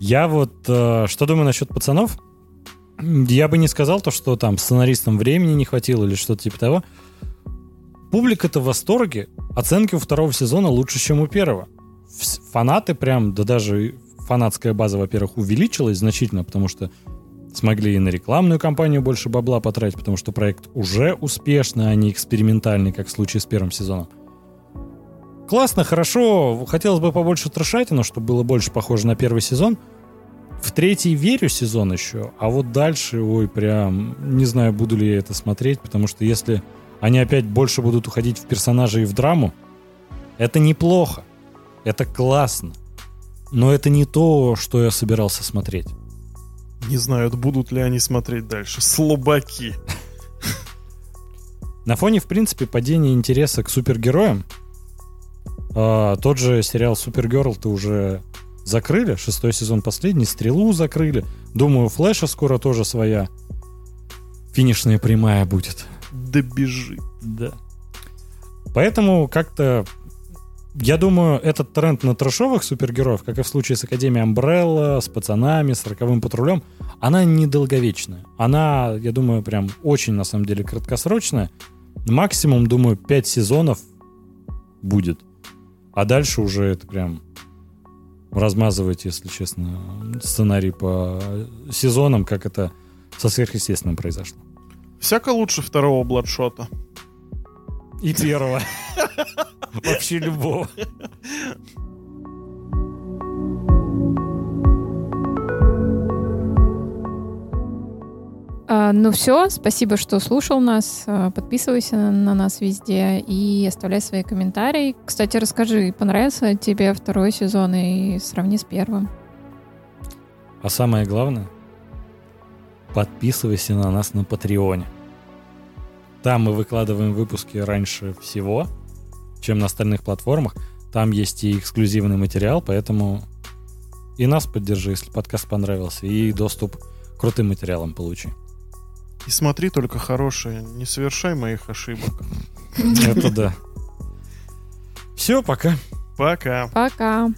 Я вот э, что думаю насчет пацанов? Я бы не сказал то, что там сценаристам времени не хватило или что-то типа того. Публика-то в восторге. Оценки у второго сезона лучше, чем у первого. Фанаты прям, да даже фанатская база, во-первых, увеличилась значительно, потому что смогли и на рекламную кампанию больше бабла потратить, потому что проект уже успешный, а не экспериментальный, как в случае с первым сезоном. Классно, хорошо. Хотелось бы побольше трешатина, чтобы было больше похоже на первый сезон. В третий верю сезон еще, а вот дальше, ой, прям не знаю, буду ли я это смотреть, потому что если они опять больше будут уходить в персонажей и в драму, это неплохо, это классно, но это не то, что я собирался смотреть. Не знаю, будут ли они смотреть дальше. Слабаки. На фоне, в принципе, падения интереса к супергероям А, тот же сериал Супергерл ты уже закрыли, шестой сезон последний, Стрелу закрыли. Думаю, Флэша скоро тоже своя финишная прямая будет. Добежи. Да. Поэтому как-то я думаю, этот тренд на трэшовых супергероев, как и в случае с Академией Амбрелла, с пацанами, с роковым патрулем, она недолговечная. Она, я думаю, прям очень, на самом деле, краткосрочная. Максимум, думаю, 5 сезонов будет. А дальше уже это прям размазывать, если честно, сценарий по сезонам, как это со сверхъестественным произошло. Всяко лучше второго бладшота. И первого. Вообще любого. ну все, спасибо, что слушал нас. А, Подписывайся на нас везде и оставляй свои комментарии. Кстати, расскажи, понравился тебе второй сезон и сравни с первым. А самое главное, подписывайся на нас на Патреоне. Там мы выкладываем выпуски раньше всего, чем на остальных платформах. Там есть и эксклюзивный материал, поэтому и нас поддержи, если подкаст понравился, и доступ к крутым материалам получи. И смотри только хорошее, не совершай моих ошибок. Это да. Все, пока. Пока. Пока.